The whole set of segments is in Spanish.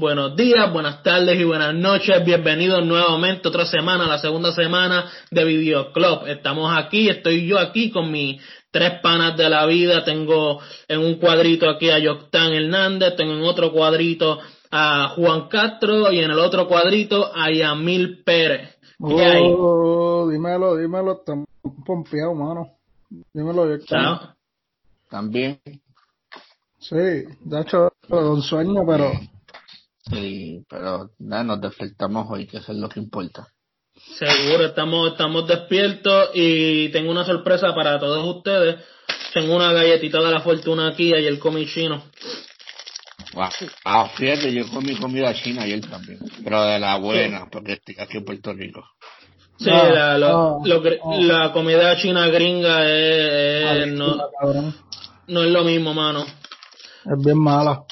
Buenos días, buenas tardes y buenas noches. Bienvenidos nuevamente otra semana, la segunda semana de Video Club. Estamos aquí, estoy yo aquí con mis tres panas de la vida. Tengo en un cuadrito aquí a Yoctán Hernández, tengo en otro cuadrito a Juan Castro y en el otro cuadrito a Yamil Pérez. Oh, dímelo, dímelo, estamos pompeados, mano. Dímelo, Yoctán. También. Sí, de hecho, un sueño, pero... Sí, pero nada, nos despertamos hoy, que eso es lo que importa. Seguro, estamos, estamos despiertos y tengo una sorpresa para todos ustedes. Tengo una galletita de la fortuna aquí y el comí chino. Wow. fíjate, yo comí comida china ayer también, pero de la buena, porque estoy aquí en Puerto Rico. Sí, la, lo, la comida china gringa es, no, no es lo mismo, mano. Es bien mala.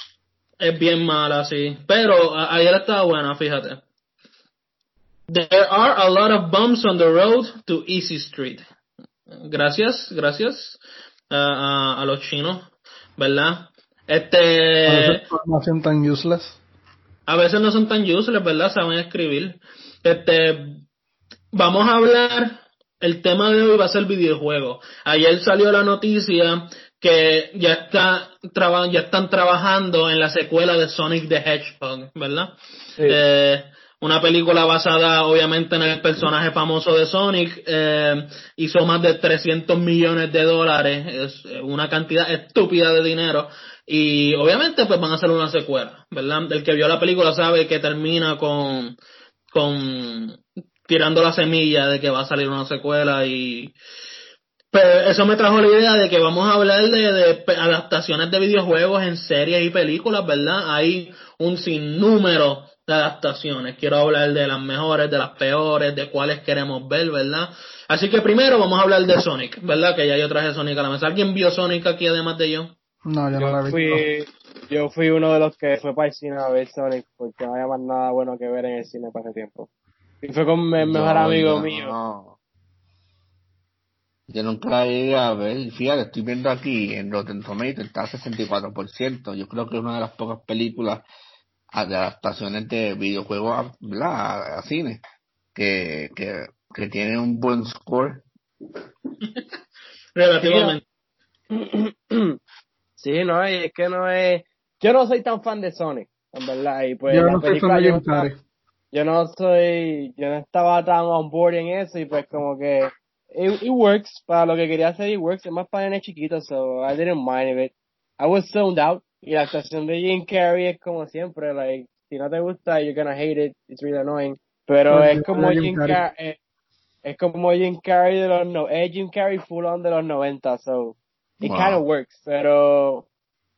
Es bien mala, sí. Pero ayer estaba buena, fíjate. There are a lot of bumps on the road to Easy Street. Gracias, gracias a, a los chinos, ¿verdad? Este. A veces no son tan useless. A veces no son tan useless, ¿verdad? Saben escribir. Este. Vamos a hablar. El tema de hoy va a ser videojuego. Ayer salió la noticia que ya está ya están trabajando en la secuela de Sonic the Hedgehog, ¿verdad? Eh, una película basada obviamente en el personaje famoso de Sonic, eh, hizo más de 300 millones de dólares, es una cantidad estúpida de dinero y obviamente pues van a hacer una secuela, ¿verdad? El que vio la película sabe que termina con con tirando la semilla de que va a salir una secuela y pero eso me trajo la idea de que vamos a hablar de, de, adaptaciones de videojuegos en series y películas, ¿verdad? Hay un sinnúmero de adaptaciones. Quiero hablar de las mejores, de las peores, de cuáles queremos ver, ¿verdad? Así que primero vamos a hablar de Sonic, ¿verdad? Que ya yo traje Sonic a la mesa. ¿Alguien vio Sonic aquí además de yo? No, yo, no la vi. Fui, yo fui uno de los que fue para el cine a ver Sonic porque no había más nada bueno que ver en el cine para ese tiempo. Y fue con el mejor amigo mío. Yo nunca la llegué a ver. Fíjate, estoy viendo aquí en Rotten Tomatoes está a 64%. Yo creo que es una de las pocas películas de adaptaciones de videojuegos a, a, cine que, que, que tiene un buen score. Relativamente. Sí, no, es que no es. Yo no soy tan fan de Sonic, en verdad. Y pues yo la no soy película fan de yo, yo no soy. Yo no estaba tan on board en eso y pues como que it, it works. Para lo que quería hacer it works. Es más para nenes chiquitos so I didn't mind it. I was zoned out. Y la actuación de Jim Carrey es como siempre like si no te gusta you're gonna hate it. It's really annoying. Pero es como Jim Carrey. Carrey. es, es como Jim Carrey de los no es Jim Carrey full on de los 90 so it Wow. kind of works. Pero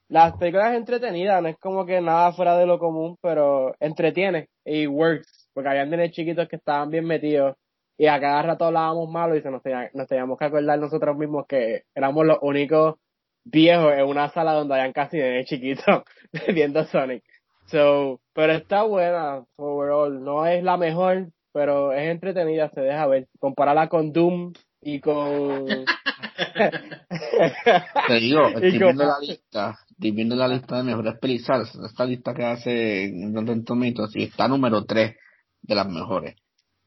las películas entretenidas no es como que nada fuera de lo común pero entretiene y works. Porque habían nenes chiquitos que estaban bien metidos y a cada rato hablábamos malo y se nos, tenía- nos teníamos que acordar nosotros mismos que éramos los únicos viejos en una sala donde habían casi de chiquitos viendo Sonic. So, pero está buena overall. No es la mejor, pero es entretenida, se deja ver. Compararla con Doom y con... Te digo, estoy viendo la lista, estoy viendo la lista de mejores películas, esta lista que hace en Rotten Tomatoes y está número 3 de las mejores.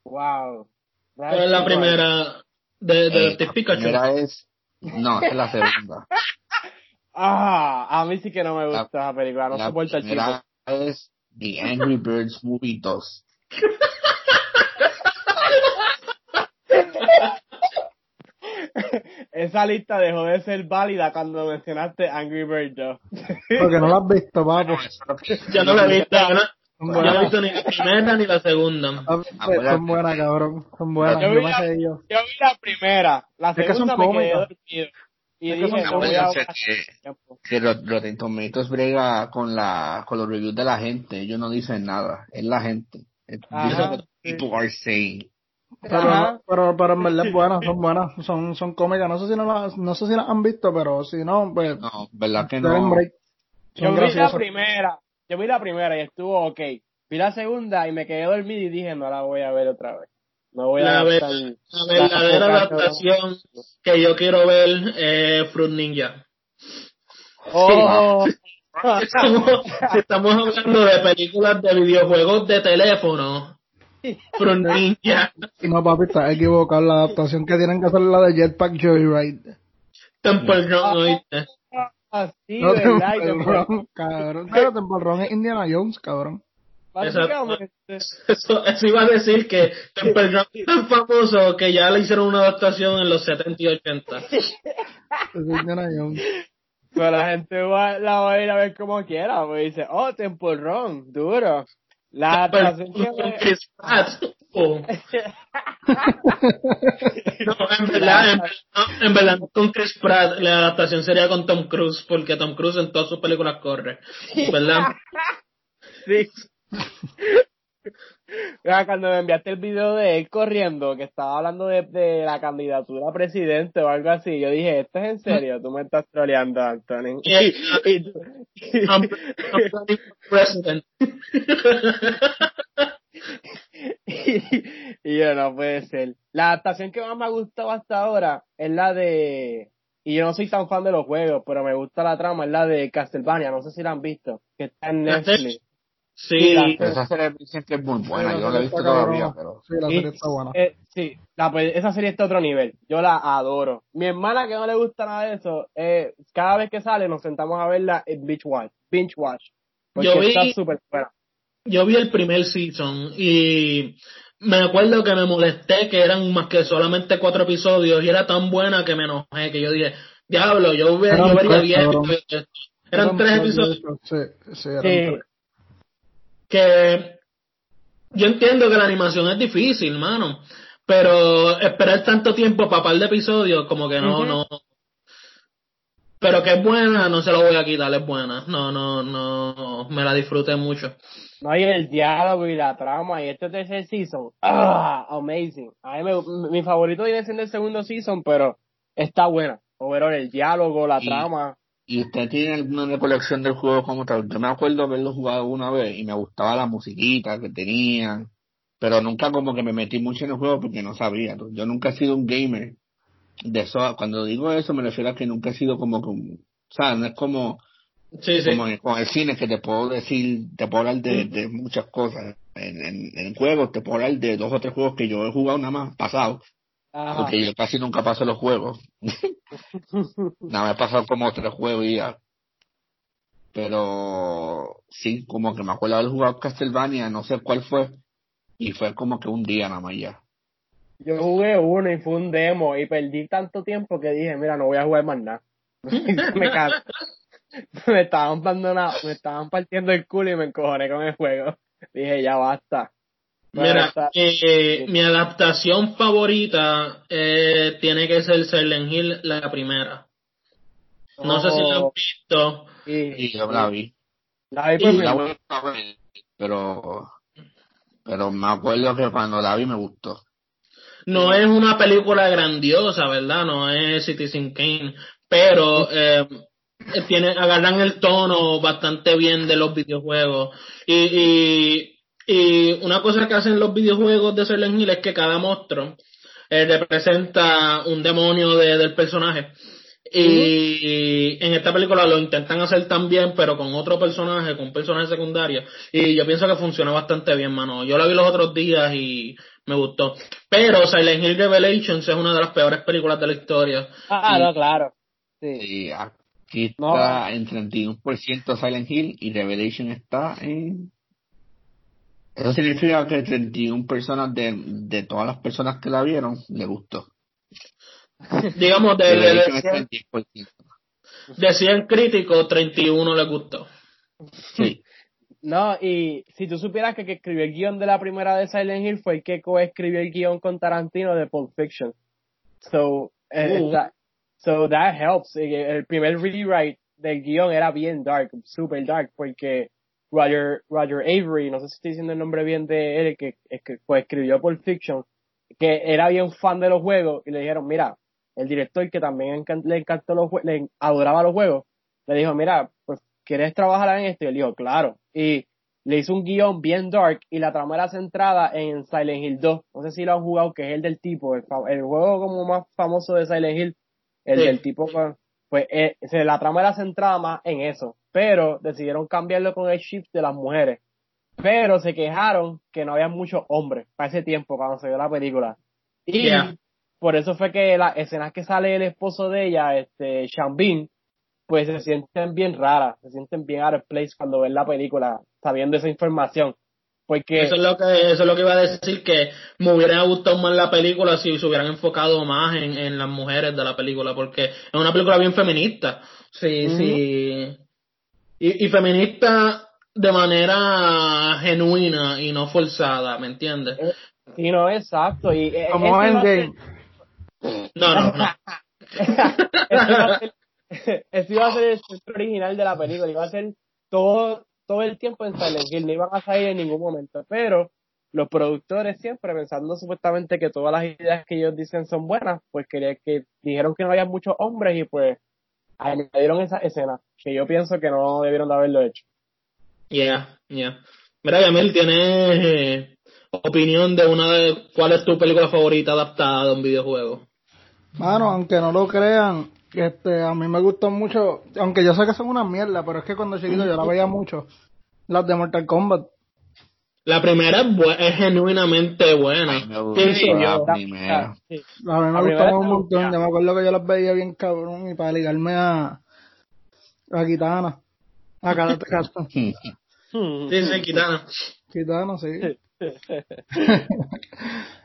wow. ¿Cuál es la primera de, de, Eh, la Pikachu? primera es, no, es la segunda. Ah, a mí sí que no me gusta La- esa película, no la soporto el primera es The Angry Birds Movie 2. Esa lista dejó de ser válida cuando mencionaste Angry Birds 2. Porque no la has visto, papo. Yo no la he visto, no, yo no he visto ni la primera ni la segunda. Ah, pues, Son buenas, cabrón. Son buenas. Yo Yo vi la- sé. Yo vi la primera, la Es que son segunda me quedé cómicas. dormido. Y Es que son dije, voy a que- Rotten Tomatoes brega con la, con los reviews de la gente, ellos no dicen nada, es la gente. Ajá, sí. people are saying. Pero, pero, pero en verdad es buenas, son buenas, son, son cómicas. No sé si no las, no sé si las han visto, pero si no, pues, No, verdad que no. break. Yo vi la primera, yo vi la primera y estuvo ok. Vi la segunda y me quedé dormido y dije, no la voy a ver otra vez. No voy La a ver- gastar- La verdadera la- adaptación que yo quiero ver es Fruit Ninja. Oh, estamos, si estamos hablando de películas de videojuegos de teléfono, Pro Ninja, No, papi, estás equivocado. La adaptación que tienen que hacer es la de Jetpack Joyride. Temple Run, ¿oíste? Así, No, ¿verdad? Y Temple te- Run, cabrón. Pero Temple Run es Indiana Jones, cabrón. Básicamente, Eso, eso iba a decir que Temple Run es tan famoso que ya le hicieron una adaptación en los 70 y 80. Es Indiana Jones. pero la gente va, la va a ir a ver como quiera, pues dice, oh, Temple Run, duro. La adaptación que. Oh. No, en verdad, en, verdad, con Chris Pratt, la adaptación sería con Tom Cruise, porque Tom Cruise en todas sus películas corre. ¿Verdad? Sí. Cuando me enviaste el video de él corriendo, que estaba hablando de, de la candidatura a presidente o algo así, yo dije, ¿esto es en serio? Tú me estás troleando, Anthony. Yeah. Y, y tú- I'm, I'm president. y yo no puede ser. La adaptación que más me ha gustado hasta ahora es la de, y yo no soy tan fan de los juegos, pero me gusta la trama, es la de Castlevania, no sé si la han visto, que está en Netflix. Sí, Esa serie dicen que es muy buena, Sí, yo no la he visto todavía, pero Sí, la Y- serie está buena. eh, sí, la, pues, esa serie está a otro nivel. Yo la adoro. Mi hermana que no le gusta nada de eso, eh, cada vez que sale nos sentamos a verla en Binge Watch. Binge Watch. Porque Yo vi- está súper buena. Yo vi el primer season y me acuerdo que me molesté que eran más que solamente cuatro episodios y era tan buena que me enojé que yo dije, diablo, yo, yo vería bien. Eran tres episodios Sí, sí, eran Sí. tres. que yo entiendo que la animación es difícil, mano, pero esperar tanto tiempo para par de episodios como que no, no. Pero que es buena, no se lo voy a quitar, es buena. No, no, no, me la disfruté mucho. No hay el diálogo y la trama y este tercer season. Ah, amazing. A mí me- mi favorito viene siendo el segundo season, pero está buena. Overall, el diálogo, la Y- trama. ¿Y usted tiene alguna recolección del juego como tal? Yo me acuerdo haberlo jugado una vez y me gustaba la musiquita que tenían, pero nunca como que me metí mucho en el juego porque no sabía. Yo nunca he sido un gamer de eso. Cuando digo eso me refiero a que nunca he sido como, como o sea, no es como, Sí, sí. como en- con el cine que te puedo decir, te puedo hablar de, de muchas cosas. En, en, en juegos te puedo hablar de dos o tres juegos que yo he jugado nada más pasado, Ajá. porque yo casi nunca paso los juegos. Nada, me he pasado como tres juegos y ya. Pero sí, como que me acuerdo haber jugado Castlevania, no sé cuál fue, y fue como que un día nada más ya. Yo jugué uno y fue un demo y perdí tanto tiempo que dije, mira, no voy a jugar más nada. me cansé. Me estaban abandonando, me estaban partiendo el culo y me encojoné con el juego. Dije, ya basta. Mira, eh, mi adaptación favorita eh, tiene que ser Silent Hill, la primera. No sé si la han Oh, visto. y- Y yo la vi. la vi mi La ver, pero, pero me acuerdo que cuando la vi me gustó. No es una película grandiosa, ¿verdad? No es Citizen Kane, pero eh, tiene, agarran el tono bastante bien de los videojuegos. Y, y, y una cosa que hacen los videojuegos de Silent Hill es que cada monstruo eh, representa un demonio de- del personaje. Y en esta película lo intentan hacer también, pero con otro personaje, con un personaje secundario. Y yo pienso que funciona bastante bien, mano. Yo la vi los otros días y me gustó. Pero Silent Hill Revelations es una de las peores películas de la historia. Ah, Y- no, claro. Sí. Y aquí No. está en 31% Silent Hill y Revelation está en... Eso significa que 31 personas de, de todas las personas que la vieron le gustó. Digamos, de, de, de, está en 10%. de 100 críticos, 31 le gustó. Sí. No, y si tú supieras que que escribió el guion de la primera de Silent Hill fue el que coescribió el guion con Tarantino de Pulp Fiction. So, eh, Uh. that, so that helps. El, el primer rewrite del guion era bien dark, super dark, porque Roger, Roger Avery, no sé si estoy diciendo el nombre bien de él, que, que coescribió Pulp Fiction, que era bien fan de los juegos, y le dijeron, mira, el director que también le encantó los jue- le adoraba los juegos, le dijo, mira, pues, ¿quieres trabajar en esto? Y él dijo, claro. Y le hizo un guion bien dark y la trama era centrada en Silent Hill 2. No sé si lo han jugado, que es el del tipo, el, el juego como más famoso de Silent Hill, el Sí. del tipo, con- pues eh, la trama era centrada más en eso. pero decidieron cambiarlo con el shift de las mujeres. Pero se quejaron que no había muchos hombres para ese tiempo cuando se vio la película. Y Yeah. por eso fue que las escenas que sale el esposo de ella, este, Shambin, pues se sienten bien raras, se sienten bien out of place cuando ven la película, sabiendo esa información. Porque Eso es lo que eso es lo que iba a decir que me hubiera gustado más la película si se hubieran enfocado más en, en las mujeres de la película porque es una película bien feminista sí sí y, y feminista de manera genuina y no forzada ¿me entiendes? Sí, no, exacto. Y, eh, Como Endgame. no no no ese iba a ser- ese iba a ser el centro original de la película, iba a ser todo, todo el tiempo en Silent Hill, no iban a salir en ningún momento, pero los productores siempre pensando supuestamente que todas las ideas que ellos dicen son buenas, pues quería que dijeron que no había muchos hombres y pues añadieron esa escena, que yo pienso que no debieron de haberlo hecho. yeah yeah. Mira Yamil tienes eh, opinión de una de cuál es tu película favorita adaptada de un videojuego Mano, aunque no lo crean, este, a mí me gustan mucho, aunque yo sé que son una mierda, pero es que cuando chiquito yo la veía mucho, las de Mortal Kombat. La primera es, bu- es genuinamente buena. Ay, me gusta Pienso yo. la primera. Sí. A mí me primera gustaban un está montón, yo me acuerdo que yo las veía bien cabrón y para ligarme a, a Kitana. A Karate Cat. Sí, sí, Kitana. Kitana, sí.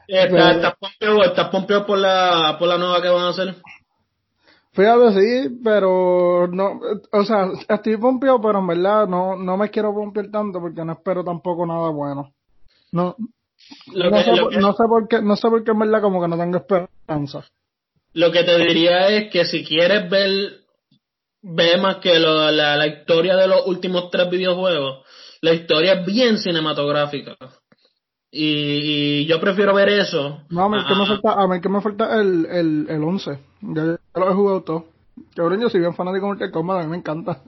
¿Estás estás pompeado, estás pompeado por la, por la nueva que van a hacer? Fíjate, sí, pero no, o sea, estoy pompeado, pero en verdad no, no me quiero pompear tanto porque no espero tampoco nada bueno. No, Lo no, que, sé, lo, que, no sé por qué, no sé por qué en verdad como que no tengo esperanza. lo que te diría es que si quieres ver, ve más que lo- la, la historia de los últimos tres videojuegos, la historia es bien cinematográfica. Y, y yo prefiero ver eso. No, a mí que me falta, a mí que me falta el, el, el 11. Ya, ya lo he jugado todo. Cabrón, yo soy bien fanático de Mortal Kombat, a mí me encanta.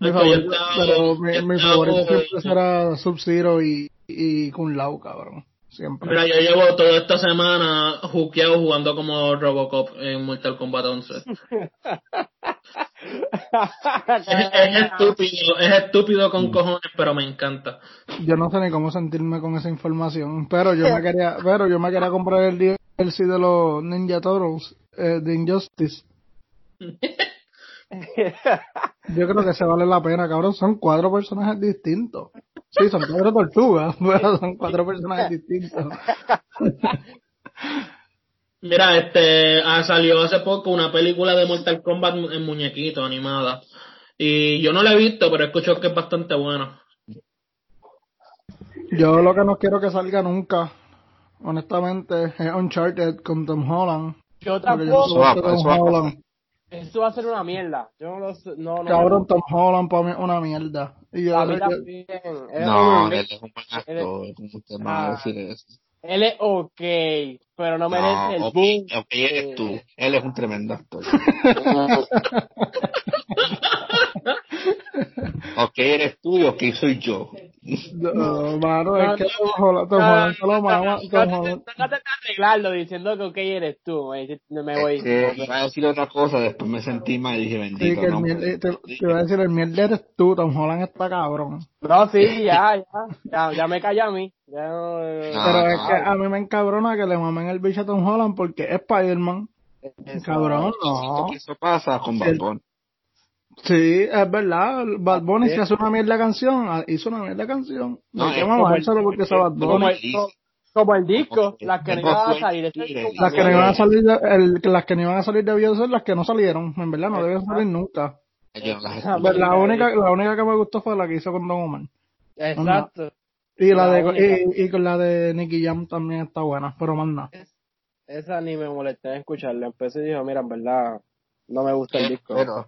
Mi Es que yo favorito, estaba- pero mi, yo mi estaba- favorito siempre será Sub-Zero y, y Kun Lao, cabrón. Siempre. Mira, yo llevo toda esta semana juqueado jugando como Robocop en Mortal Kombat 11. Es, es estúpido, es estúpido con cojones, pero me encanta. Yo no sé ni cómo sentirme con esa información, pero yo me quería, pero yo me quería comprar el DLC de los Ninja Turtles, eh, de Injustice. Yo creo que se vale la pena, cabrón. Son cuatro personajes distintos. Sí, son cuatro tortugas, pero son cuatro personajes distintos. Mira, este, ah, salió hace poco una película de Mortal Kombat en muñequito, animada. Y yo no la he visto, pero escucho que es bastante buena. Yo lo que no quiero que salga nunca, honestamente, es Uncharted con Tom Holland. Yo yo no tampoco. va- Tom. Holland. Eso va a ser una mierda. Yo no lo sé. No, no. Cabrón, Tom Holland para mí es una mierda. Y yo, A mí yo- también. No, él es un buen actor. ¿Cómo usted me va a decir eso? Él es ok, pero no merece No, el ok, boom. ok, eres tú. Él es un tremendo actor. ok, eres tú y ok, soy yo. no, mano, No, es que Tom Holland, Tom Holland se lo mama, Tom Trata de arreglarlo diciendo que ok eres tú. Me dice, no me voy. Iba a decir otra cosa, después me sentí mal y dije, Sí, bendito, que el no. miel, te, iba a decir, el mierda eres tú, Tom Holland está cabrón. No, sí, ya, ya. Ya, me calla a mí. Ya no, No. Pero es que a mí me encabrona que le mamen el bicho a Tom Holland porque es Spider-Man. Cabrón, no. Eso pasa con. Bad. Sí, es verdad. Bad Bunny si hace una mierda canción, ah, hizo una mierda canción. No, No, que como mamárselo el- porque es Bad Bunny. Como el, Listo. como el disco, las que no iban a salir. Las que no iban a salir, el, las que no iban a salir debió ser las que no salieron. En verdad, no debían salir nunca. Ah. Pues la única, la única que me gustó fue la que hizo con Don Omar. Exacto. Y la, de, y, y con la de Nicky Jam también está buena, pero más nada. Esa ni me molesté en escucharla. Empecé y dijo, mira, en verdad, no me gusta el disco. Pero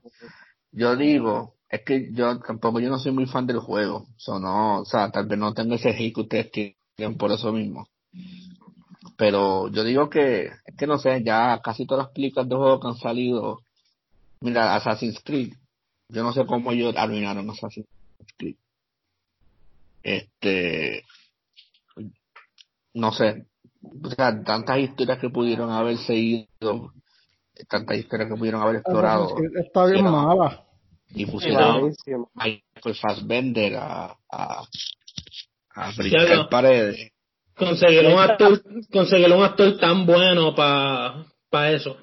yo digo, es que yo tampoco, yo no soy muy fan del juego. So, no, o sea, tal vez no tengo ese hit que ustedes tienen por eso mismo. Pero yo digo que, es que no sé, ya casi todas las películas de juego que han salido, mira, Assassin's Creed, yo no sé cómo ellos arruinaron Assassin's Creed. Este, no sé, o sea, tantas historias que pudieron haber seguido, tantas historias que pudieron haber explorado. Está bien mala. Y pusieron a Michael Fassbender a, a, a lo- paredes. Conseguir un actor, conseguir un actor tan bueno para pa eso.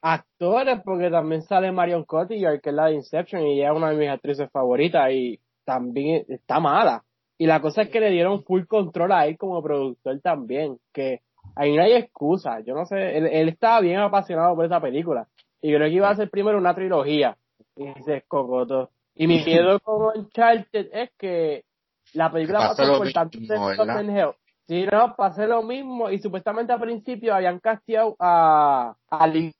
Actores, porque también sale Marion Cotillard, que es la de Inception, y ella es una de mis actrices favoritas, y también está mala. Y la cosa es que le dieron full control a él como productor también, que ahí no hay excusa. Yo no sé, él, él estaba bien apasionado por esa película. Y creo que iba a ser primero una trilogía. Y se escogotó. Y mi miedo con Uncharted es que la película Pasa pasó lo por tanto Hell. Sí, no, pasé lo mismo. Y supuestamente al principio habían casteado a, al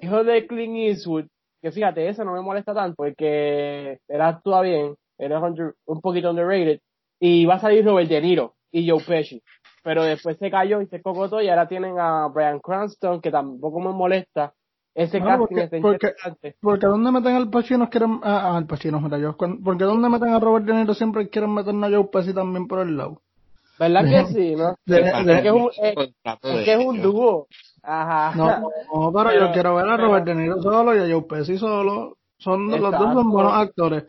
hijo de Clint Eastwood, que fíjate, eso no me molesta tanto, porque él actúa bien, él es under- un poquito underrated, y va a salir Robert De Niro y Joe Pesci. Pero después se cayó y se cocotó y ahora tienen a Brian Cranston, que tampoco me molesta. Ese No, casting porque- porque- interesante. Porque donde meten al Pacino quieren, ah, ah, al Pacino, mira yo, porque donde meten a Robert De Niro siempre quieren meter a Joe Pesci también por el lado. ¿Verdad que sí, no? De- Es de- que es un, es- es que es un dúo. Ajá. No, no, pero, Pero- yo quiero ver a pero- Robert De Niro solo y a Joe Pesci solo. Son, los dos son buenos actores.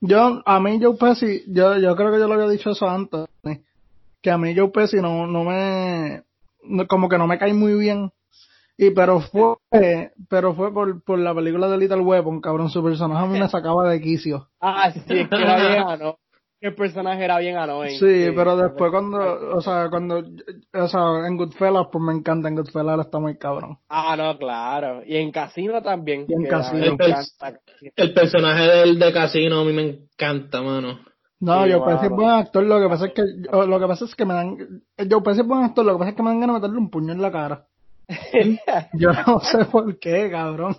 Yo, a mí Joe Pesci, yo, yo creo que yo lo había dicho eso antes, que a mí Joe Pesci no, no me, no- como que no me cae muy bien. Y pero fue, pero fue por, por la película de Little Weapon, cabrón, su personaje a mí me sacaba de quicio. Ah, sí, es que era bien annoying. El personaje era bien annoying. Sí, pero después cuando, o sea, cuando, o sea, en Goodfellas, pues me encanta, en Goodfellas él está muy cabrón. Ah, no, claro. Y en Casino también. Y en Casino. encanta. El personaje del de Casino a mí me encanta, mano. No, Sí, Joe Pesci es wow. buen actor, lo que pasa es que, lo que pasa es que me dan, Joe Pesci es buen actor, lo que pasa es que me dan ganas de meterle un puño en la cara. Yo no sé por qué, cabrón.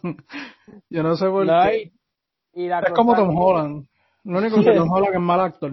Yo no sé por No, qué. y, y la Es como Tom que- Holland. Lo único que Tom Holland es mal actor.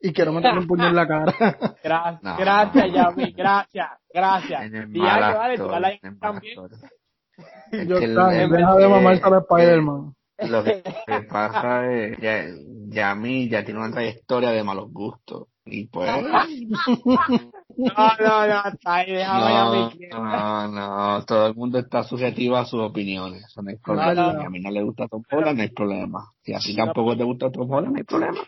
Y quiero meterle un puño en la cara. Gra- No. Gracias, Yami, gracias, gracias. En el Y ya que vale, tú actor, vas a en el mal también. Yo, deja de mamarse a Spider-Man. Lo que que pasa es, ya, ya a mí ya tiene una trayectoria de malos gustos. Y pues, No, no, no, está ahí, déjame a no, no, no, todo el mundo está subjetivo a sus opiniones. Eso no hay problema. no. Si a mí no le gusta Tom Holland, no hay problema. Si a ti tampoco te gusta Tom Holland, no hay problema.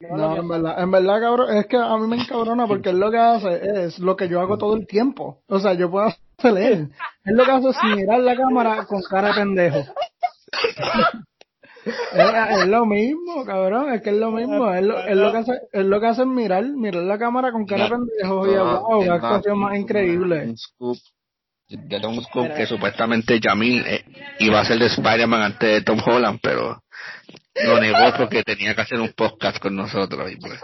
No, en verdad, en verdad, cabrón, es que a mí me encabrona porque él lo que hace es lo que yo hago todo el tiempo. O sea, yo puedo hacer él. Él lo que hace es mirar la cámara con cara de pendejo. Es, es lo mismo, cabrón, es que es lo mismo. Él, lo- él lo que hace, él lo que hace es mirar, mirar la cámara con cara de pendejo y wow, es qué actuación más increíble. Un scoop. Yo tengo un scoop que supuestamente Jamil eh, iba a ser de Spider-Man antes de Tom Holland, pero lo negó porque tenía que hacer un podcast con nosotros. Y pues,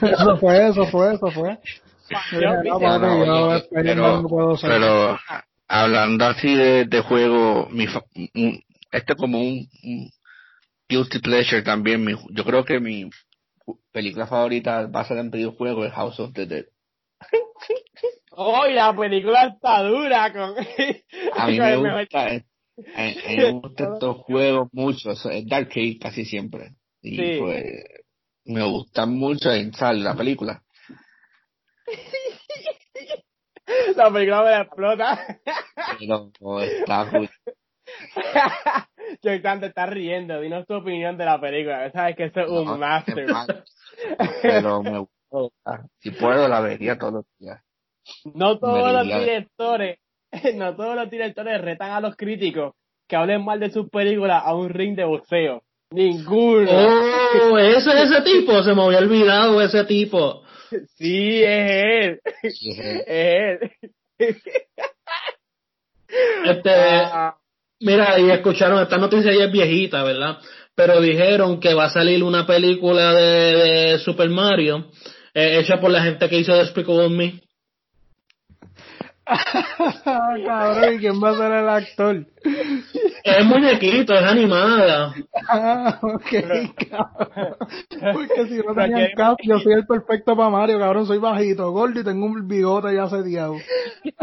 Eso fue, eso fue, eso fue. Pero, hablando así de, de juego, mi, este como un, un guilty pleasure también. Mi, yo creo que mi película favorita basada en videojuegos es House of the Dead. Oh, la película está dura con. A mí me gusta, eh, a, a mí me gustan estos juegos mucho, es Dark Age casi siempre. Y Sí. pues me gustan mucho en sale la película. La película me la explota. Pero está Jonathan te estás riendo. Dinos tu opinión de la película. Sabes que eso es un master. Pero me gusta. Si puedo la vería todos los días. No todos los directores, no todos los directores retan a los críticos que hablen mal de sus películas a un ring de boxeo. Ninguno. Oh, ese es ese tipo, se me había olvidado ese tipo. Sí, es él. Y es- Es él. Este, Ah, mira, y escucharon, esta noticia ya es viejita, ¿verdad? Pero dijeron que va a salir una película de, Super Mario, eh, hecha por la gente que hizo Despicable Me. Cabrón, ¿y quién va a ser el actor? Es muñequito, es animada. Ah, ok, cabrón. Porque si no que- cast, yo soy el perfecto para Mario, cabrón. Soy bajito, gordo y tengo un bigote ya sediado.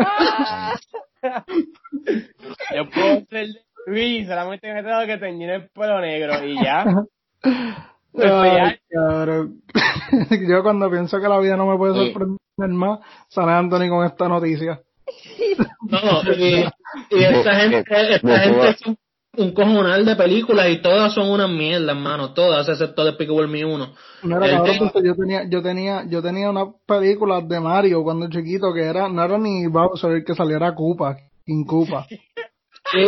yo puedo ser de Luis, solamente me tengo que teñir el pelo negro y ya. Ay, cabrón. Yo cuando pienso que la vida no me puede Sí. sorprender más, sale Anthony con esta noticia. No, y, y esta gente, esta gente, son- un cojonal de películas y todas son una mierda, hermano, todas, excepto de Despicable Me 1. Mira, El cabrón, tipo- pues yo tenía, yo tenía, yo tenía unas películas de Mario cuando chiquito que era, no era ni Bowser el que saliera Koopa, King Koopa. Sí,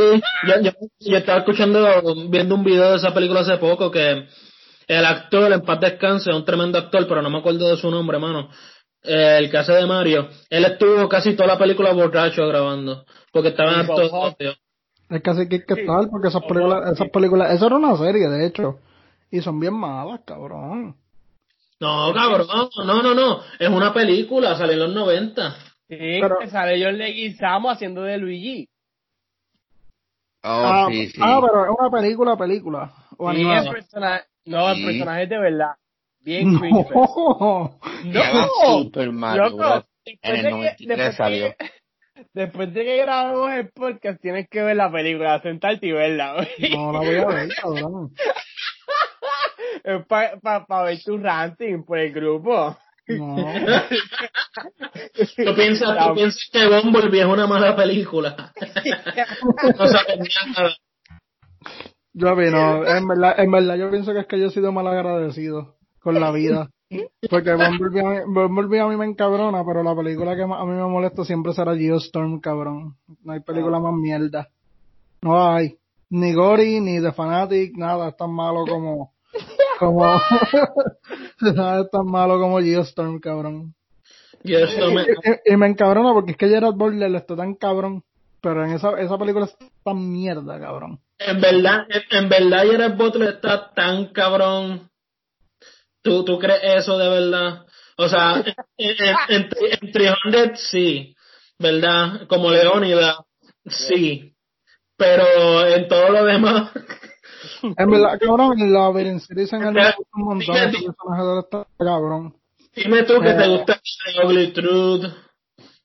yo, yo, yo estaba escuchando, viendo un video de esa película hace poco que el actor, en paz descanse, es un tremendo actor, pero no me acuerdo de su nombre, hermano. Eh, el que hace de Mario, él estuvo casi toda la película borracho grabando, porque estaba en odio. Es casi que hay que estar porque esas películas, esas películas, eso era una serie de hecho, y son bien malas, cabrón. No, cabrón, no, no, no, es una película, salió en los 90. Sí, Pero- que sale John Leguizamo haciendo de Luigi. Oh, ah, sí, sí. ah, pero es una película, película. O Sí, el animada. personaje, no, el personaje es de verdad. Bien cringe. No. Llama No, Super Mario loco, En el de que- 93 después salió. Después de que grabamos el podcast, tienes que ver la película, sentarte y verla. güey. No la voy a ver, cabrón. Es para ver tu ranting por el grupo. No. ¿Tú piensas, tú piensas que Bumblebee es una mala película? no sabes nada. Yo vi, no, en verdad, en verdad yo pienso que es que yo he sido mal agradecido con la vida. Porque Bumblebee a, mí, Bumblebee a mí me encabrona, pero la película que a mí me molesta siempre será Geostorm, cabrón. No hay película más mierda. No hay. Ni Gory, ni The Fanatic, nada es tan malo como... como... nada es tan malo como Geostorm, cabrón. Y me, Y, y me encabrona porque es que Gerard Butler está tan cabrón, pero en esa, esa película es tan mierda, cabrón. en verdad, en, en verdad Jared Butler está tan cabrón. ¿Tú, ¿Tú crees eso de verdad? O sea, en, en, en, en 300 sí, ¿verdad? Como Leónida, sí. Pero en todo lo demás, En verdad, cabrón, en la el me gusta un montón. De él está cabrón. dime tú que te Eh. gusta The Ugly Truth.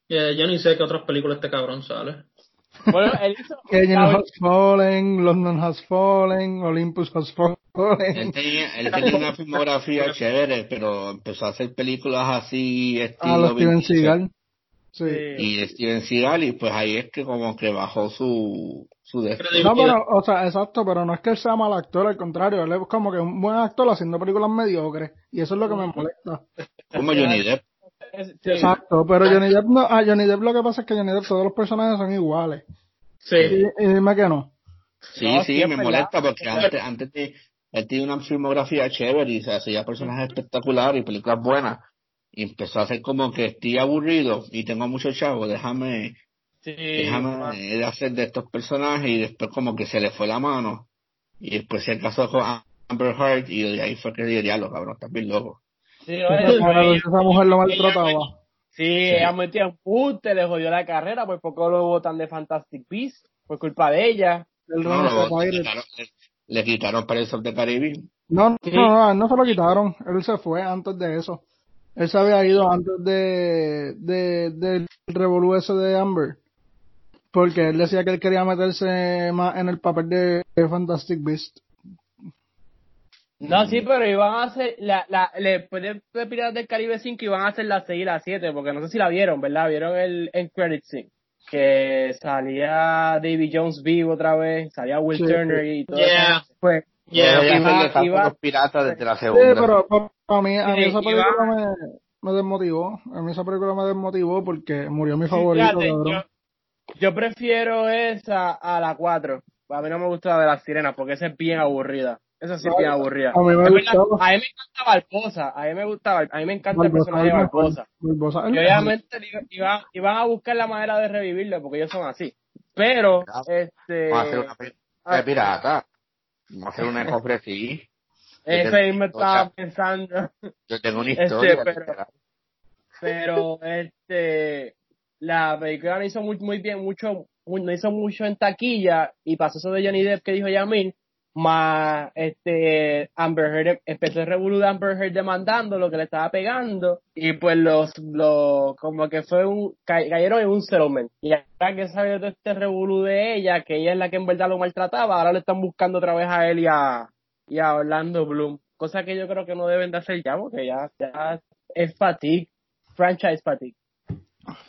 Eh, yo ni sé qué otras películas este cabrón sale. Bueno, él hizo. Has fallen, London has fallen, Olympus has Él fallen. tenía, él tenía una filmografía chévere, pero empezó a hacer películas así, A estilo los Steven Seagal. Sí. y Steven Seagal, y pues ahí es que como que bajó su, su No, pero, o sea, exacto, pero no es que él sea mal actor, al contrario, él es como que un buen actor haciendo películas mediocres, y eso es lo que me molesta. como Johnny Depp. Es- sí. Exacto, pero Johnny Depp no, a Johnny Depp lo que pasa es que Johnny Depp todos los personajes son iguales. Sí. Y, y dime que no. Sí, No, sí, me verdad. molesta porque antes, antes de, él tenía una filmografía chévere y se hacía personajes espectaculares y películas buenas. Y empezó a hacer como que estoy aburrido y tengo mucho chavo, déjame, Sí, déjame hacer de estos personajes y después como que se le fue la mano. Y después se casó con Amber Heard y de ahí fue que dio diablo, cabrón, estás bien loco. Sí, A oye, esa mujer lo maltrataba. Sí, ella metió en puta, le jodió la carrera, pues poco lo botan de Fantastic Beasts, por culpa de ella. El No, lo- le, quitaron, le- quitaron Pirates of the Caribbean. No, no, Sí. no, no se lo quitaron. Él se fue antes de eso. Él se había ido antes de, de, del revolú ese de Amber. Porque él decía que él quería meterse más en el papel de, de Fantastic Beast. No, sí, pero iban a hacer, la, la, después de, de Piratas del Caribe 5 iban a hacer la 6 y la 7, porque no sé si la vieron, ¿verdad? Vieron el en credit scene. Que salía Davy Jones vivo otra vez, salía Will Sí. Turner y todo Yeah. eso. Pues, Yeah, Voy a iba- iba- a los piratas desde la Sí, segunda. pero para mí, a mí Sí, esa iba- película me, me desmotivó. A mí esa película me desmotivó porque murió mi favorito, fíjate, yo, yo prefiero esa a la 4. A mí no me gusta la de las sirenas, porque esa es bien aburrida. Esa sí es bien aburrida. A mí me Es verdad, gustaba. a mí me encanta Barbosa, a mí me gustaba, a mí me encanta el personaje de. Barbosa. Y mejor. obviamente digo, iban, iban a buscar la manera de revivirlo porque ellos son así. Pero, Claro. este, Vamos a hacer una película de pirata. Vamos a hacer una cofre así. ese mismo estaba O sea, pensando. Yo tengo una Este, historia. pero- este, la película no hizo muy, muy bien, mucho, no hizo mucho en taquilla y pasó eso de Johnny Depp que dijo Yamil, más, este, Amber Heard, empezó el revolú de Amber Heard demandando lo que le estaba pegando y pues los, los, como que fue un, ca- cayeron en un settlement. Y ahora que salió todo este revolú de ella, que ella es la que en verdad lo maltrataba, ahora le están buscando otra vez a él y a, y a Orlando Bloom. Cosa que yo creo que no deben de hacer ya, porque ya, ya es fatigue, franchise fatigue.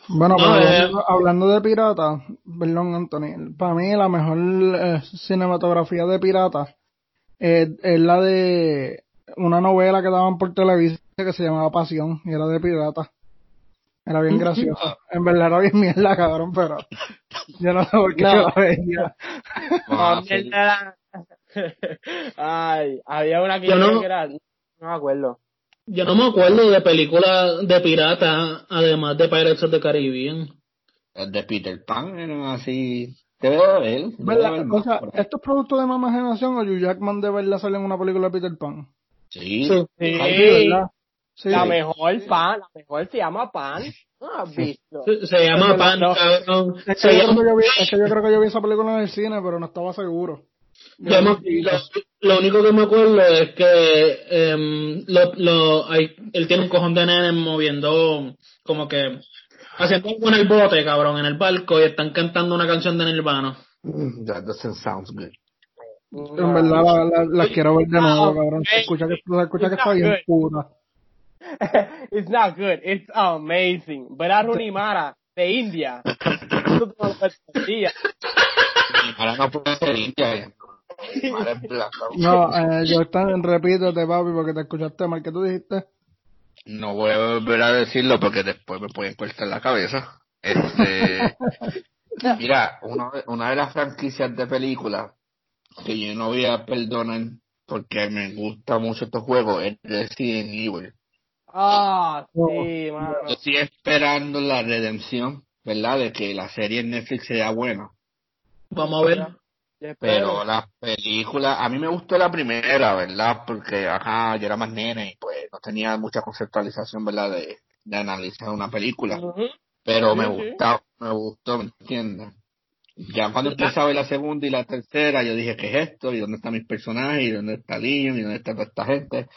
Bueno, No, pero eh. hablando, de pirata, perdón Anthony, para mí la mejor eh, cinematografía de pirata eh, es la de una novela que daban por televisión que se llamaba Pasión y era de pirata. Era bien graciosa. En verdad era bien mierda, cabrón, pero yo no sé por qué No. yo la veía. Ah, Ah. Ay, había una que Yo yo no- creo que era, no me acuerdo. Yo no me acuerdo de películas de pirata, además de Pirates of the Caribbean. El de Peter Pan era así. Debe de haber. debe de ¿Verdad? haber O sea. ¿esto es producto de Mamá Generación o Hugh Jackman de verdad sale en una película de Peter Pan? Sí. Sí. Sí, Ay, ¿verdad? Sí. la mejor pan, la mejor se llama pan. ¿No has visto? Se, se llama Pan, no. cabrón. Es Se que, yo llama- creo que yo vi, es que yo creo que yo vi esa película en el cine, pero no estaba seguro. Yo me- lo, lo único que me acuerdo es que em, lo, lo, hay, él tiene un cojón de nenes moviendo, como que, haciendo algo en el bote, cabrón, en el barco, y están cantando una canción de Nirvana. Mm, That doesn't sound good. En verdad la, la, la quiero ver de nuevo, No, cabrón. Se escucha que, se escucha que it's está bien good. puta. It's not good, it's amazing. A Rooney Mara de India. Ahora no puede ser india. eh. No, eh, yo están, repítete, papi, porque te escuchaste mal. ¿Qué tú dijiste? No voy a volver a decirlo porque después me pueden cortar la cabeza. Este, mira, uno de- una de las franquicias de películas que yo no voy a perdonar porque me gusta mucho estos juegos es Resident Evil. Ah, sí, mano. Yo estoy esperando la redención, ¿verdad? De que la serie en Netflix sea buena. Vamos a ver. Pero las películas, a mí me gustó la primera, ¿verdad? Porque, ajá, yo era más nene y pues no tenía mucha conceptualización, ¿verdad? De, de analizar una película. Pero me gustó, me gustó, ¿me entiendes? Ya cuando empecé a ver la segunda y la tercera, yo dije, ¿qué es esto? ¿Y dónde están mis personajes? ¿Y dónde está Leon? ¿Y dónde está toda esta gente?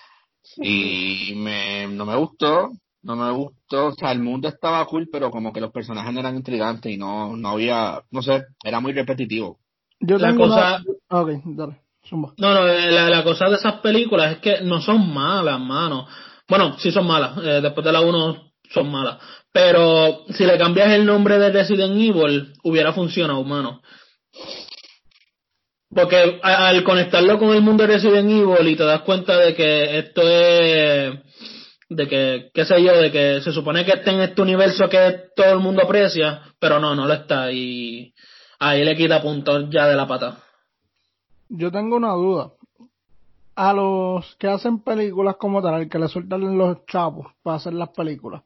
Y me, no me gustó, no me gustó, o sea, el mundo estaba cool, pero como que los personajes no eran intrigantes y no, no había, no sé, era muy repetitivo. Yo La cosa- una... Ok, dale, zumba. No, no, eh, la, la cosa de esas películas es que no son malas, mano. Bueno, sí son malas. eh, después de la 1 son malas. Pero si le cambias el nombre de Resident Evil, hubiera funcionado, mano. Porque al conectarlo con el mundo de Resident Evil y te das cuenta de que esto es de que, qué sé yo, de que se supone que está en este universo que todo el mundo aprecia, pero no, no lo está y ahí le quita puntos ya de la pata. Yo tengo una duda. A los que hacen películas como tal, al que le sueltan los chavos para hacer las películas,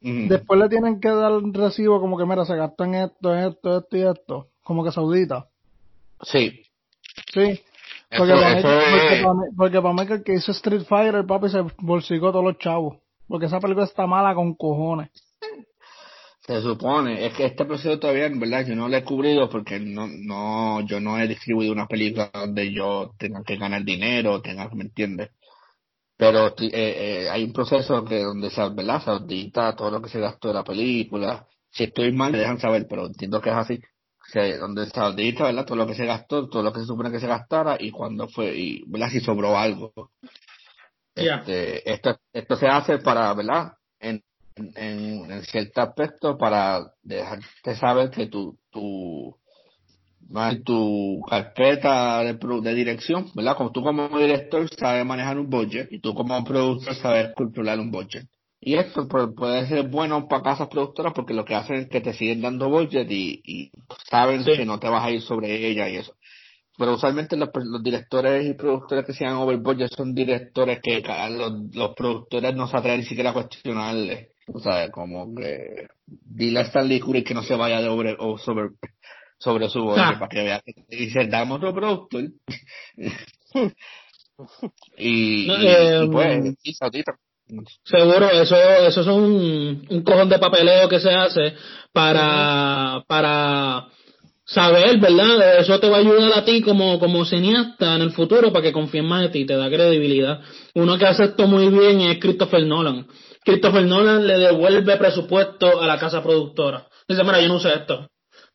después le tienen que dar un recibo como que, mira, se gastó en esto, esto, esto y esto, como que saudita. Sí, Sí. Porque, Eso- para, eso porque, es- para, mí- porque para Michael que hizo Street Fighter, el papi se bolsicó todos los chavos. Porque esa película está mala con cojones. Se supone, es que este proceso todavía, en verdad, yo no lo he cubrido porque no, no, yo no he distribuido una película donde yo tenga que ganar dinero, tenga ¿me entiendes? Pero eh, eh, hay un proceso que donde se, ¿verdad? Se audita todo lo que se gastó de la película. Si estoy mal, me dejan saber, pero entiendo que es así. Se- donde se audita, ¿verdad? Todo lo que se gastó, todo lo que se supone que se gastara y cuando fue, y, ¿verdad? Si sobró algo. Este, esto, esto se hace para, ¿verdad? En, en, en cierto aspecto para dejarte saber que tu, tu, tu carpeta de, de dirección, ¿verdad? Como tú como director sabes manejar un budget y tú como productor sabes controlar un budget. Y esto pu- puede ser bueno para casas productoras porque lo que hacen es que te siguen dando budget y, y saben Sí. que no te vas a ir sobre ella y eso. Pero usualmente los, los directores y productores que sean over budget son directores que los, los productores no se atreven ni siquiera a cuestionarle. O sea, como que dile a Stanley Kubrick que no se vaya de over, o sobre, sobre su budget Ah. para que vea que dame otro productor. y, No, y- eh, y pues, y Saudita. Seguro, eso, eso es un, un cojón de papeleo que se hace para, para saber, ¿verdad? Eso te va a ayudar a ti como, como cineasta en el futuro para que confíen más en ti, te da credibilidad. Uno que hace esto muy bien es Christopher Nolan. Christopher Nolan le devuelve presupuesto a la casa productora. Dice, mira, yo no usé esto.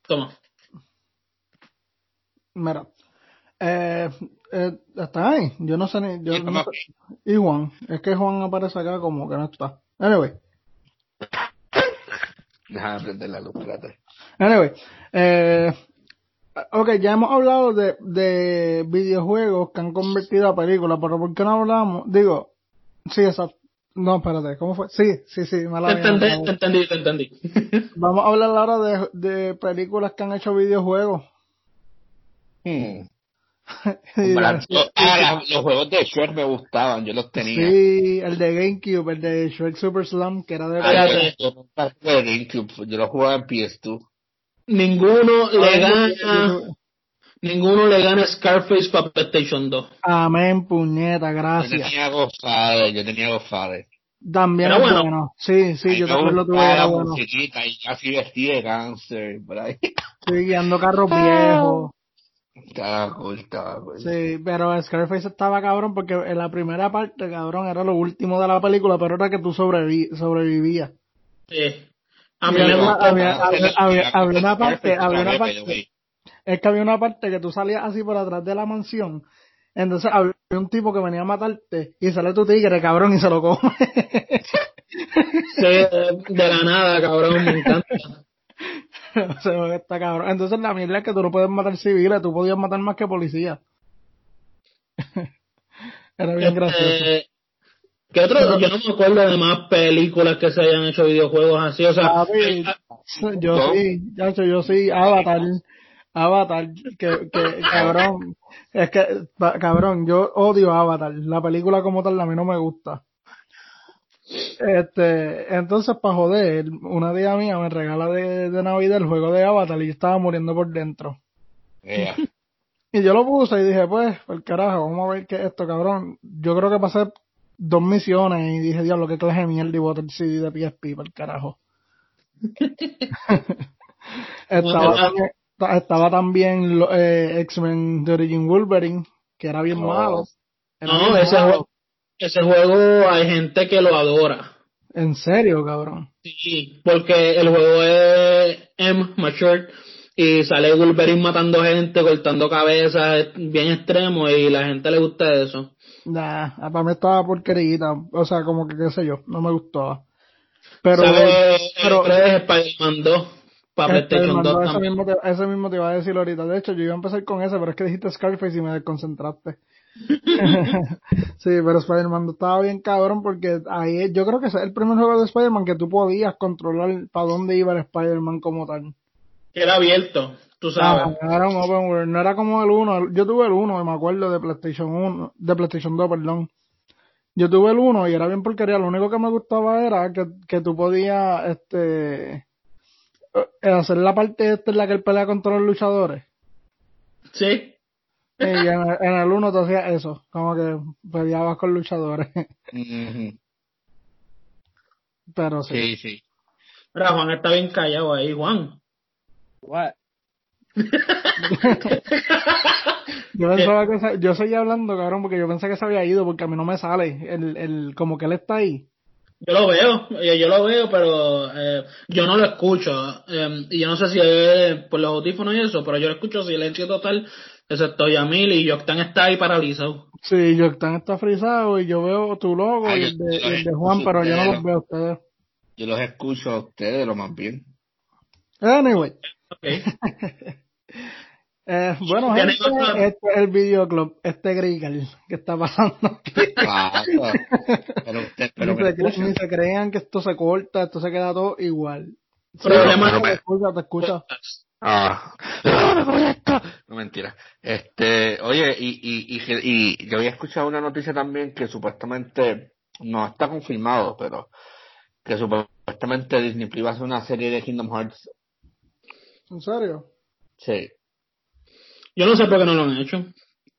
Toma. Mira. Eh, eh, ¿Está ahí? Yo no sé ni... Yo no sé- Y Juan. Es que Juan aparece acá como que no está. Anyway. Déjame prender la luz, espérate. Anyway, eh, ok, ya hemos hablado de, de videojuegos que han convertido a películas, pero ¿por qué no hablamos? Digo, sí, exacto. No, espérate, ¿cómo fue? Sí, sí, sí, me la Te entendí, te entendí, te entendí. Vamos a hablar ahora de, de películas que han hecho videojuegos. Hmm. Ah, los juegos de Shrek me gustaban, yo los tenía. sí, el de GameCube, el de Shrek Super Slam, que era de... Ay, yo, yo nunca jugué GameCube, yo lo jugaba en PS2. Ninguno le gana, ninguno le gana Scarface para PlayStation 2. Amén, puñeta, Yo gracias. tenía Godfather, yo tenía Godfather. También Era bueno. bueno. Sí, sí, Ahí yo también lo tuve, era bueno. y así vestí de cáncer, por ahí. Sí, guiando carros viejos. Estaba cool, estaba cool. Sí, pero Scarface estaba cabrón porque en la primera parte, cabrón, era lo último de la película, pero era que tú sobrevi sobrevivías. Sí. A mí me había- gusta. había- había- había- había una parte, había una parte, es que había una parte que tú salías así por atrás de la mansión, entonces había un tipo que venía a matarte y sale tu tigre, cabrón, y se lo come. Sí, de la nada, cabrón, me encanta. o sea, está cabrón. Entonces la mierda es que tú no puedes matar civiles, tú podías matar más que policías. Era bien gracioso. Este, ¿Qué otro? Yo no me acuerdo de más películas que se hayan hecho videojuegos así. O sea, Papi, yo ¿No? sí, yacho, yo sí, Avatar, Avatar, que, que, cabrón, es que, cabrón, yo odio Avatar, la película como tal a mí no me gusta. Este, entonces para joder, una tía mía me regala de, de Navidad el juego de Avatar y yo estaba muriendo por dentro. Y yo lo puse y dije, pues, el carajo, vamos a ver qué es esto, cabrón. Yo creo que pasé dos misiones y dije, diablo, qué clase de mierda y boté el CD de PSP, para el carajo. estaba, también, ta- estaba también eh, X-Men The Origin Wolverine, que era bien Oh. malo. Era no, bien ese malo. Ese juego hay gente que lo adora. En serio, cabrón. Sí, porque el juego es M, mature, y sale Wolverine matando gente, cortando cabezas, bien extremo, y la gente le gusta eso. Nah, para mí estaba porquerita. O sea, como que qué sé yo, no me gustaba. Pero, ¿Sabe? pero- Spider-Man 2 para PlayStation mandó 2 ese, mismo te, ese mismo te iba a decir ahorita. De hecho, yo iba a empezar con ese, pero es que dijiste Scarface y me desconcentraste. sí, pero Spider-Man estaba bien cabrón porque ahí yo creo que es el primer juego de Spider-Man que tú podías controlar para dónde iba el Spider-Man como tal. Era abierto, tú sabes. Ah, era un open world, no era como el 1. Yo tuve el 1 y me acuerdo de PlayStation 1, de PlayStation 2, perdón. Yo tuve el 1 y era bien porquería. Lo único que me gustaba era que, que tú podías, este, eh, hacer la parte esta en la que él pelea contra los luchadores. Sí. Y en, el- en el 1 te hacías eso, como que peleabas con luchadores. Pero sí. Sí, sí. Mira, Juan está bien callado ahí, Juan. What? Yo pensaba que se- yo seguía hablando, cabrón, porque yo pensé que se había ido, porque a mí no me sale el, el, como que él está ahí. Yo lo veo, eh, yo lo veo, pero eh, yo no lo escucho. eh, y yo no sé si es por los audífonos y eso, pero yo lo escucho silencio total, excepto Yamil y Yoctan está ahí paralizado. Sí, Joctan está frisado y yo veo tu logo Ah, y el de, y el de Juan, pero yo no los veo a ustedes. Yo los escucho a ustedes lo más bien. Anyway, Ok. eh, bueno, no gente, este es el videoclub, este Grigal que está pasando aquí. Claro. pero usted, pero ni, se, ni se crean que esto se corta, esto se queda todo igual. Problema- Sí, te escucha, te escucha. Ah, no. No, mentira. Este, oye, y, y, y, y yo había escuchado una noticia también que supuestamente, no está confirmado, pero que supuestamente Disney Plus va a hacer una serie de Kingdom Hearts. ¿En serio? Sí. Yo no sé por qué no lo han hecho.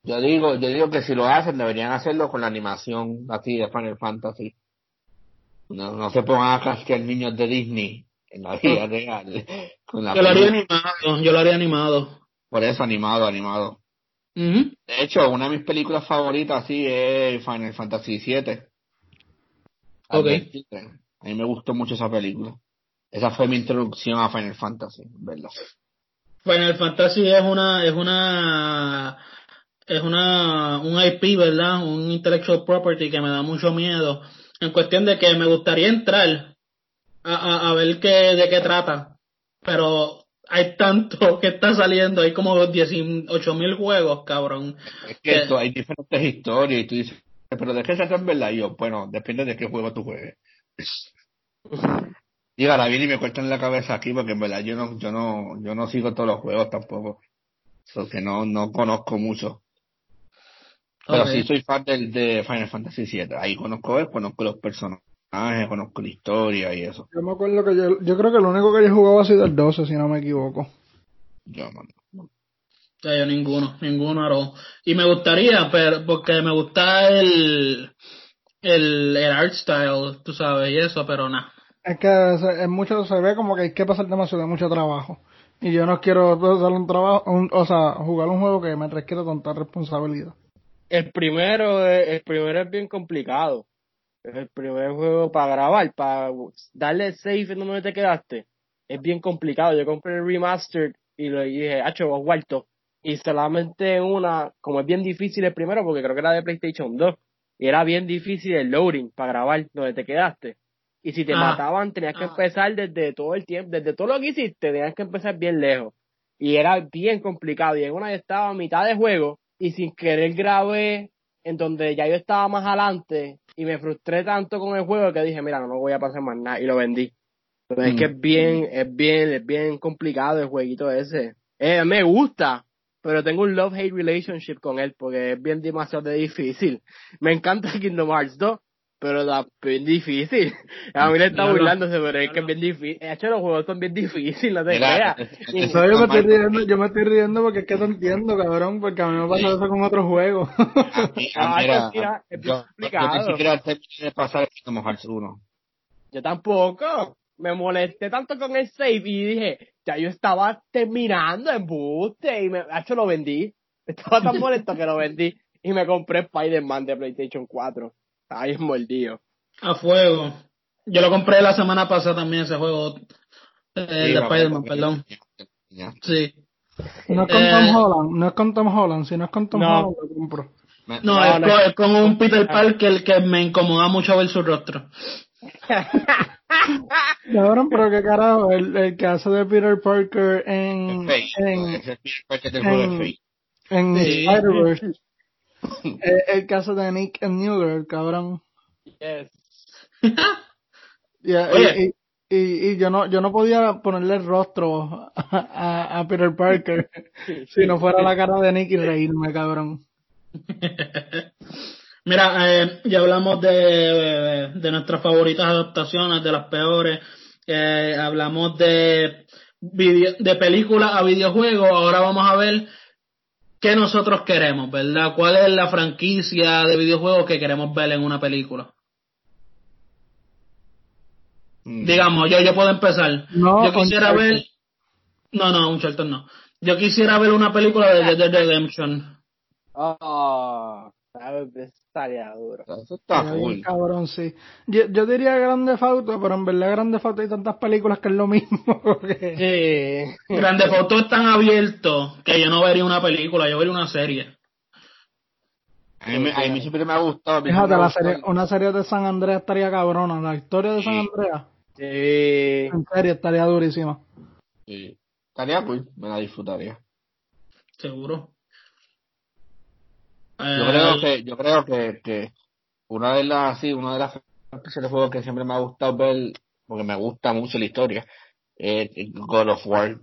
Yo digo, yo digo que si lo hacen, deberían hacerlo con la animación así de Final Fantasy. No, no se pongan a casquear niños de Disney en la vida real. Con la Yo lo haría película. animado, yo lo haría animado. Por eso animado, animado. De hecho, una de mis películas favoritas sí es Final Fantasy VII. Ok. A mí me gustó mucho esa película. Esa fue mi introducción a Final Fantasy, ¿verdad? Final Fantasy es una, es una, es una, un IP, ¿verdad? Un intellectual property que me da mucho miedo. En cuestión de que me gustaría entrar a, a, a ver qué, de qué trata. Pero hay tanto que está saliendo, hay como 18 mil juegos, cabrón. Es que esto, hay diferentes historias y tú dices, pero ¿de qué se en verdad? Y yo, bueno, depende de qué juego tú juegues. Y ahora viene y me cortan la cabeza aquí porque en verdad yo no, yo no, yo no sigo todos los juegos tampoco. Porque no, no conozco mucho. Pero Ok. sí soy fan del, de Final Fantasy VII. Ahí conozco él, conozco los personajes, conozco la historia y eso. Yo me acuerdo que yo, yo creo que lo único que yo jugaba ha sido el 12, si no me equivoco. Yo, mano. Sea, yo ninguno, ninguno aro. Y me gustaría, pero porque me gusta el, el, el art style, tú sabes, y eso, pero nada. Es que es mucho, se ve como que hay que pasar demasiado de mucho trabajo. Y yo no quiero pasar un trabajo, un- o sea, jugar un juego que me requiere tanta responsabilidad. El primero, el primero es bien complicado. El primer juego para grabar, para darle save en donde te quedaste, es bien complicado. Yo compré el remastered y lo dije, hacho, vos vuelto. Y solamente una, como es bien difícil el primero, porque creo que era de PlayStation 2, y era bien difícil el loading para grabar donde te quedaste. Y si te Ah. mataban, tenías que Ah. empezar desde todo el tiempo, desde todo lo que hiciste, tenías que empezar bien lejos. Y era bien complicado. Y en una yo estaba a mitad de juego y sin querer grabé en donde ya yo estaba más adelante y me frustré tanto con el juego que dije, mira, no, no voy a pasar más nada y lo vendí. Pero es Mm. que es bien, es bien, es bien complicado el jueguito ese. Eh, me gusta, pero tengo un love-hate relationship con él porque es bien demasiado difícil. Me encanta Kingdom Hearts 2, pero es bien difícil. A mí le está burlándose, pero es que es bien difícil. De hecho, los juegos son bien difíciles, no te Mira, creas. Eso yo me estoy riendo, yo me estoy riendo porque es que te entiendo, cabrón, porque a mí me pasa eso con otros juegos. a mí- a- Ah, mira, es yo, yo complicado. ni siquiera terminé de pasar el Kingdom Hearts 1. Yo tampoco. Me molesté tanto con el save y dije, ya yo estaba terminando en buste y me, de hecho lo vendí. Estaba tan molesto que lo vendí y me compré Spider-Man de PlayStation 4. Ahí es mordido. A fuego. Yo lo compré la semana pasada también ese juego. eh, el Sí, de Spider-Man, perdón. Ya. Sí. No es con Eh. Tom Holland, no es con Tom Holland, si no es con Tom No. Holland lo compro. No, No, es, no. co- es como un Peter Parker que me incomoda mucho ver su rostro. Cabrón, pero qué carajo, el, el que hace de Peter Parker en, en, Ese Peter Parker del juego en- en Sí. Spider-Verse, el, hace de Nick en New Girl, cabrón. Yes. Y, Oye. y, y, y yo no yo no podía ponerle el rostro a Peter Parker si no fuera la cara de Nick y reírme, cabrón. Mira, eh, ya hablamos de, de nuestras favoritas adaptaciones, de las peores. Eh, hablamos de, video- de películas a videojuegos. Ahora vamos a ver qué nosotros queremos, ¿verdad? ¿Cuál es la franquicia de videojuegos que queremos ver en una película? Mm. Digamos, yo, yo puedo empezar. No, yo quisiera ver. No, no, un Charlton no. Yo quisiera ver una película de Red Dead Redemption. Oh, estaría duro. Eso está bien cabrón, sí. Yo, yo diría Grande Fauto, pero en verdad Grande Fauto hay tantas películas que es lo mismo. que- Sí. Grande Foto es tan abierto que yo no vería una película, yo vería una serie. A mí, me- a mí siempre me ha gustado. Fíjate, siempre me la ha gustado- serie, una serie de San Andreas estaría cabrona. La historia de San. Andreas, Sí. en serie, estaría durísima. Sí. Estaría cool, me la disfrutaría. Seguro. Yo Eh, creo que, yo creo que, que una de las, sí, una de las franquicias de juegos que siempre me ha gustado ver, porque me gusta mucho la historia, es God of War.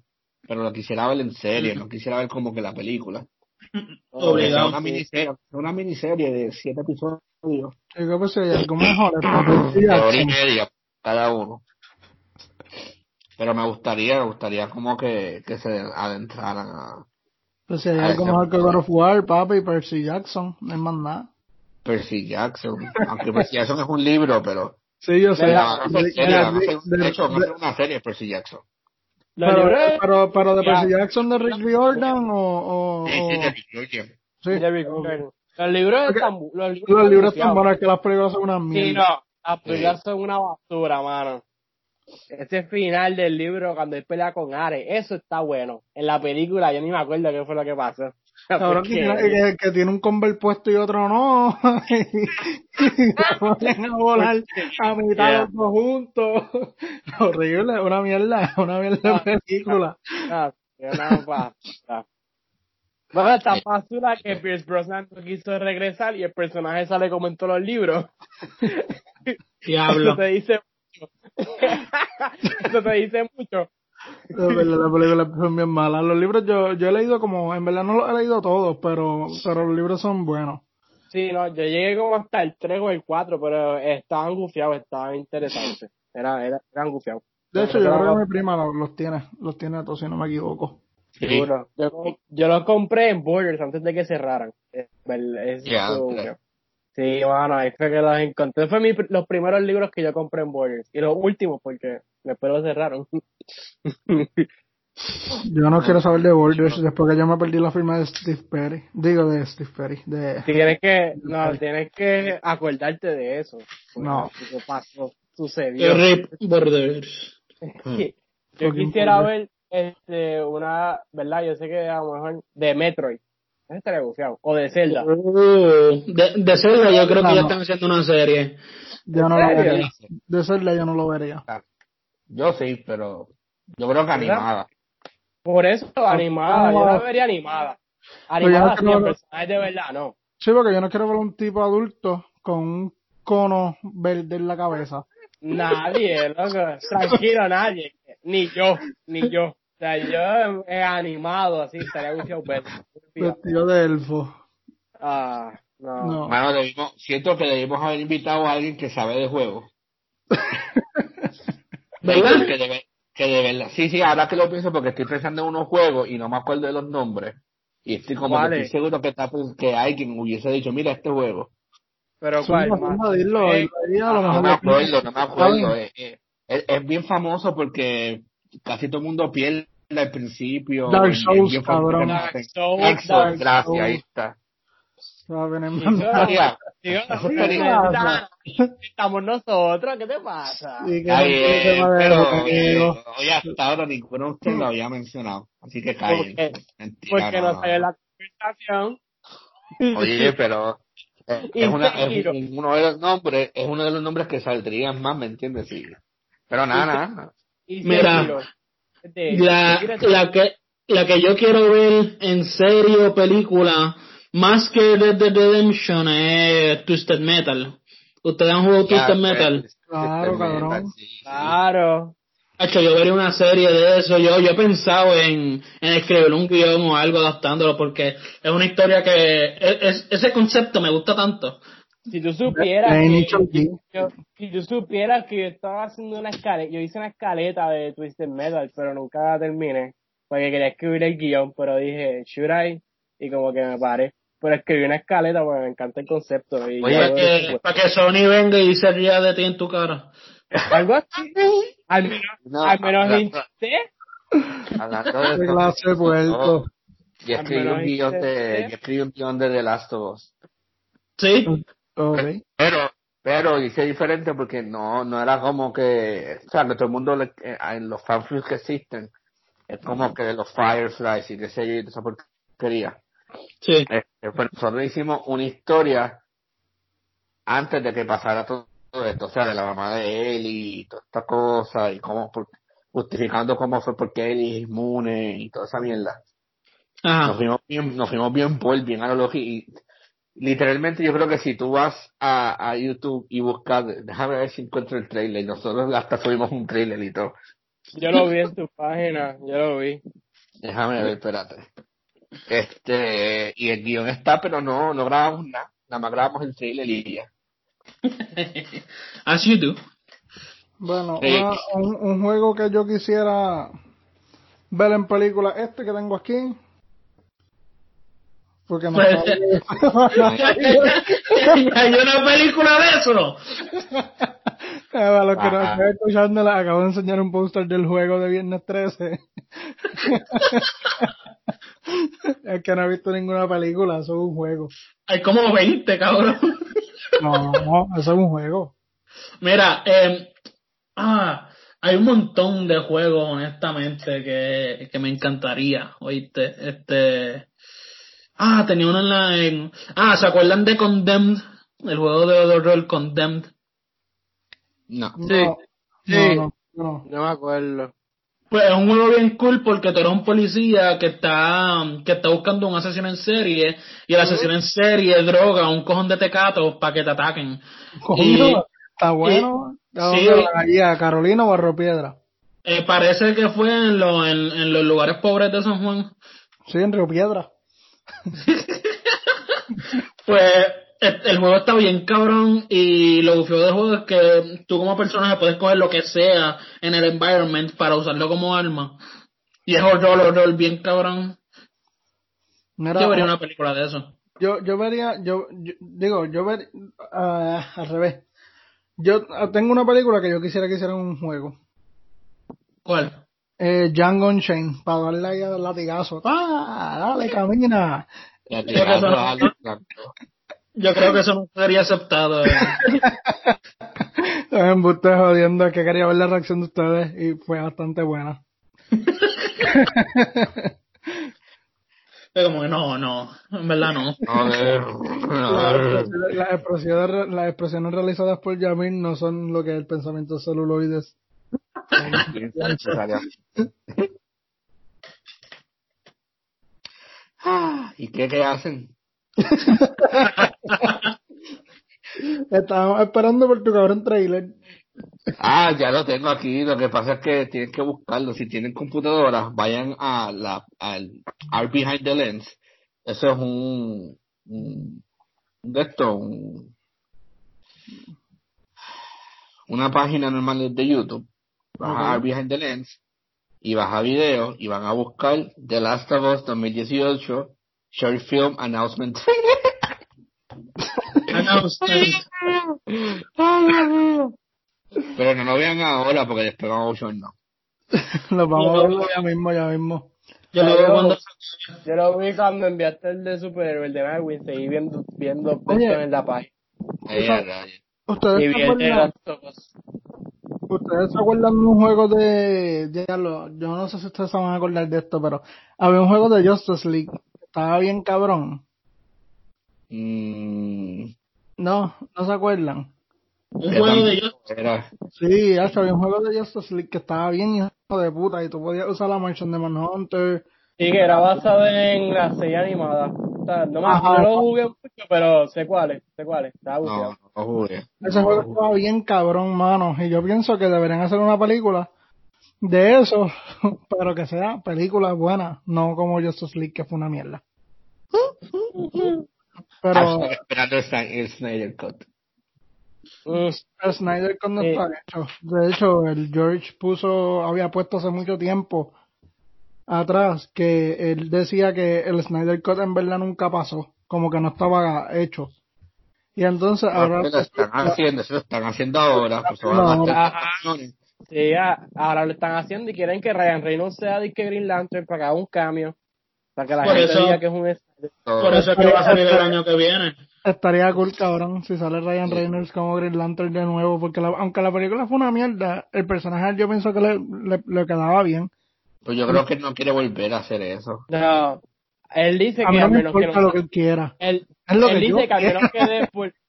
Pero lo quisiera ver en serie, no quisiera ver como que la película. Obligado. Una miniserie, una miniserie de siete episodios, si hay algo mejor, hora y media cada uno. Pero me gustaría, me gustaría como que, que se adentraran a Pues si hay Ah, algo mejor que God of War, papi, Percy Jackson, no hay más nada. Percy Jackson. Aunque Percy Jackson es un libro, pero Sí, yo sé. De- hecho, de- hacer una serie Percy Jackson. Pero, pero, pero de. Percy Jackson de Rick Riordan o, o, Sí, sí, de Victoria. sí. de Rick Gordon. Los libros están, los libros, Los están libros están buceados. buenos, que las películas son una Sí, mierda. no, las películas son una basura, mano. Ese final del libro cuando él pelea con Ares, eso está bueno. En la película yo ni me acuerdo qué fue lo que pasó. Cabrón, que, que- que tiene un convert puesto y otro no. y ponen a volar a mitad Yeah. los dos juntos. Horrible, una mierda, una mierda de película. Ah, que una basura. Bueno, está basura que Pierce Brosnan no quiso regresar y el personaje sale como en todos los libros. Diablo. Te dice. Eso te dice mucho. De verdad, las películas son bien malas. Los libros yo, yo he leído como, en verdad no los he leído todos, pero, pero los libros son buenos. Sí, no, yo llegué como hasta el 3 o el 4, pero estaban gufiados, estaban interesantes. Era, era, eran gufiados. De hecho, yo creo que mi prima los, los tiene, los tiene todos, si no me equivoco. Sí. Seguro. Yo, yo los compré en Borders antes de que cerraran. Es, es-. Sí, bueno, ahí fue que los encontré. Fue mi, los primeros libros que yo compré en Borders. Y los últimos porque después los cerraron. Yo no quiero saber de Borders después que yo me perdí la firma de Steve Perry. Digo, de Steve Perry. De... tienes que, no, tienes que acordarte de eso. No. Eso pasó, sucedió. Rip Borders. Yo quisiera ver este una, ¿verdad? Yo sé que a lo mejor de Metroid. Ese estaría bufiado. O de Zelda. Uh, de, de Zelda yo creo que No, ya no. están haciendo una serie. Yo no ¿En lo vería. De Zelda yo no lo vería. Yo sí, pero yo creo que animada. Por eso, animada. Yo la vería animada. Animada no sí, en personajes de verdad, no. Sí, porque yo no quiero ver un tipo adulto con un cono verde en la cabeza. Nadie, loco. Tranquilo, nadie. Ni yo, ni yo. O sea, yo he animado así, estaría bufiado ver. Vestido de elfo. Ah, no. No. Mano, debimos, siento que debimos haber invitado a alguien que sabe de juegos. ¿Verdad? Que de, que de verdad. Sí, sí, ahora que lo pienso porque estoy pensando en unos juegos y no me acuerdo de los nombres. Y estoy como que estoy seguro que, está, pues, que alguien hubiese dicho, mira este juego. Pero cuál, Eh, No me acuerdo, no me acuerdo. Eh, eh, Es, es bien famoso porque casi todo el mundo pierde al principio. Dark Souls, cabrón. Dark maten. Souls, Dark Souls, Dark gracias, Souls. ahí está. Sí, sí, Estamos nosotros, ¿qué te pasa? De pero eh, hoy hasta ahora ninguno de ustedes lo había mencionado. Así que callen. qué? Mentira, Porque no no, sale la conversación. Oye, pero eh, es, una, uno de los nombres, es uno de los nombres que saldrían más, ¿me entiendes? Sí. Pero nada, nada. Mira. De- La, la que la que yo quiero ver en serie o película más que Red Dead Redemption es Twisted Metal. ¿Ustedes han jugado Twisted Metal? Claro, cabrón. Claro. Hacho, yo vería una serie de eso. Yo, yo he pensado en, en escribir un guion o algo adaptándolo porque es una historia que es- es- ese concepto me gusta tanto. Si tú supieras que, yo- si tú supieras que yo estaba haciendo una escaleta, yo hice una escaleta de Twisted Metal, pero nunca la terminé, porque quería escribir el guion, pero dije, should I? Y como que me paré. Pero escribí una escaleta porque me encanta el concepto. Y Oye, yo- que, para que Sony venga y se ría de ti en tu cara. algo así. Al menos, No, al menos la- intenté. Hablando de clase de puerto. yo escribí Al menos un guion de, yo escribí un guion de The Last of Us. ¿Sí? Ok. Pero, pero hice diferente porque no, no era como que, o sea, que todo el mundo, le- eh, en los fanfics que existen, es como que los Fireflies y qué sé yo, y esa porquería. Sí. Este, pues nosotros hicimos una historia antes de que pasara todo esto, o sea, de la mamá de él y toda esta cosa, y cómo, por- justificando cómo fue porque él es inmune y toda esa mierda. Nos fuimos bien, nos fuimos bien por, bien a lo y literalmente yo creo que si tú vas a, a YouTube y buscas, déjame ver si encuentro el trailer, nosotros hasta subimos un trailer y todo. Yo lo vi en tu página, yo lo vi. Déjame ver, espérate. Este, y el guion está, pero no, no grabamos nada, nada más grabamos el trailer y ya. As you do. Bueno, Sí. una- un, un juego que yo quisiera ver en película, este que tengo aquí. Porque no Pues, Hay una película de eso. Para los que no Ajá. están escuchando, les acabo de enseñar un póster del juego de Viernes 13. es que no he visto ninguna película, eso es un juego. Hay como 20, cabrón. No, no, eso es un juego. Mira, eh, ah, hay un montón de juegos, honestamente, que, que me encantaría, oíste, este, Ah, tenía una en la... En, ah, ¿se acuerdan de Condemned? El juego de horror Condemned. No. Sí. No, Sí. no, no, no. No me acuerdo. Pues es un juego bien cool porque tú eres un policía que está que está buscando un asesino en serie y el asesino en serie droga un cojón de tecatos para que te ataquen. Coño, está bueno. ¿A sí. ¿A Carolina o a Río Piedra? Eh, parece que fue en, lo- en, en los lugares pobres de San Juan. Sí, en Río Piedra. Pues el, juego está bien cabrón y lo bufio del juego es que tú como personaje puedes coger lo que sea en el environment para usarlo como arma. Y es horror, horror bien cabrón. Mira, Yo vería una película de eso. yo, yo vería, yo, yo- digo, yo ver, ah, al revés. Yo ah, tengo una película que yo quisiera que hicieran un juego. ¿Cuál? Eh, Django Unchained, para darle ahí al latigazo. ¡Ah! Dale, camina. Creo. Yo creo que eso no sería aceptado. eh. Me ustedes jodiendo, es que quería ver la reacción de ustedes y fue bastante buena. Pero como que no, no, en verdad no. Las expresiones, las expresiones realizadas por Yamil no son lo que es el pensamiento celuloides. Ah, ¿Y qué, qué hacen? Estábamos esperando por tu cabrón trailer. Ah, ya lo tengo aquí. Lo que pasa es que tienen que buscarlo. Si tienen computadoras, vayan a la, al Art Behind the Lens. Eso es un, un, de esto, un- una página normal de YouTube. Vas a Art Behind the Lens y vas a video y van a buscar The Last of Us 2018 Short Film Announcement. Announcement. Pero no lo vean ahora porque después vamos a no. Lo vamos a ver ya mismo, ya mismo. Yo lo veo cuando Yo lo vi cuando enviaste el de superhéroe, el de Marvel, seguí viendo, viendo en la página. Ahí, Esa- ahí. ¿Ustedes vi ustedes se acuerdan de un juego de, ya lo- yo no sé si ustedes se van a acordar de esto, pero había un juego de Justice League. que Estaba bien cabrón. Mm, No, no se acuerdan. un juego de ellos. era- Sí, había un juego de Justice League que estaba bien hijo de puta y tú podías usar la mansión de Manhunter. Sí, que era basado en la serie animada. No, Ajá. no lo jugué mucho, pero sé cuál es, sé cuál es. Estaba No, no jugué. Ese No juego estaba bien cabrón, mano. Y yo pienso que deberían hacer una película de eso, pero que sea película buena, no como Justice League, que fue una mierda. Pero Hashtag esperando el Sny- el Snyder Cut. Mm, el Snyder Cut no está hecho. De hecho, el George puso, había puesto hace mucho tiempo atrás que él decía que el Snyder Cut en verdad nunca pasó, como que no estaba hecho. Y entonces ahora Ahora lo están haciendo, eso lo están haciendo ahora. Pues No. Ajá. canciones. Sí, ahora lo están haciendo y quieren que Ryan Reynolds sea disque Green Lantern para que haga un cambio. Para que la Por gente eso- diga que es un. Por eso es que va a salir el año que viene. Estaría cool, cabrón, si sale Ryan Reynolds como Green Lantern de nuevo, porque la- aunque la película fue una mierda, el personaje yo pienso que le, le, le quedaba bien. Pues yo creo que él no quiere volver a hacer eso. No, él dice A que mí no al me menos que importa lo que él quiera. Él, Es lo él que yo dice que al menos que Deadpool...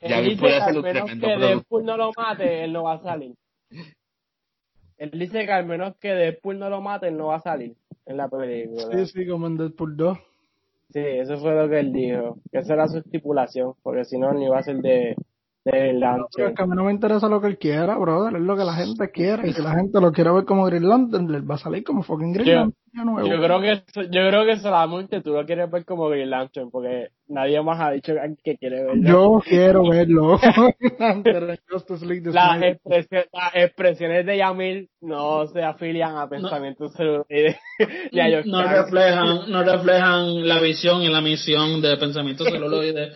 Ya él él dice puede que al menos que. Deadpool no lo mate, él no va a salir. Él dice que al menos que Deadpool no lo mate, él no va a salir en la película. Sí, sí, como en Deadpool 2. Sí, eso fue lo que él dijo. Que esa era su estipulación, porque si no, ni iba a ser de, de Green Lantern. es que a mí no me interesa lo que él quiera, brother, es lo que la gente quiere. Y si la gente lo quiere ver como Green Lantern, le va a salir como fucking Green Yo- Lantern nuevo. Yo creo que eso- yo creo que solamente tú lo quieres ver como Green Lantern, porque nadie más ha dicho que quiere verlo. Yo quiero verlo. Las, Snyder. expresi- las expresiones de Yamil no se afilian a pensamientos celuloides. a George No reflejan, no reflejan la visión y la misión de pensamiento celuloide.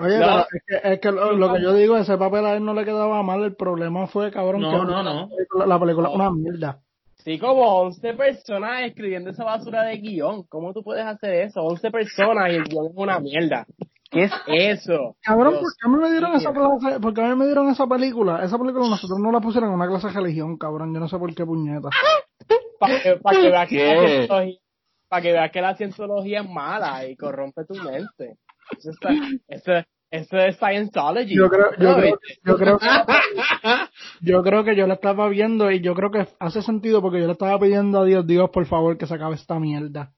Oye, No. pero es que, es que lo, lo que yo digo, ese papel a él no le quedaba mal, el problema fue, cabrón, No, que no, no. La película, la película es una mierda. Sí, como 11 personas escribiendo esa basura de guion. ¿Cómo tú puedes hacer eso? 11 personas y el guion es una mierda. ¿Qué es eso? Cabrón, Dios ¿por qué a mí me dieron esa clase? Porque a mí me dieron esa película. Esa película nosotros no la pusieron en una clase de religión, cabrón. Yo no sé por qué puñeta. Para que, pa' que veas que para que veas que la cienciología es mala y corrompe tu mente. Eso, está, eso, eso es Scientology. Yo creo, yo creo, yo creo que, yo creo que yo la estaba viendo y yo creo que hace sentido porque yo le estaba pidiendo a Dios, Dios, por favor, que se acabe esta mierda.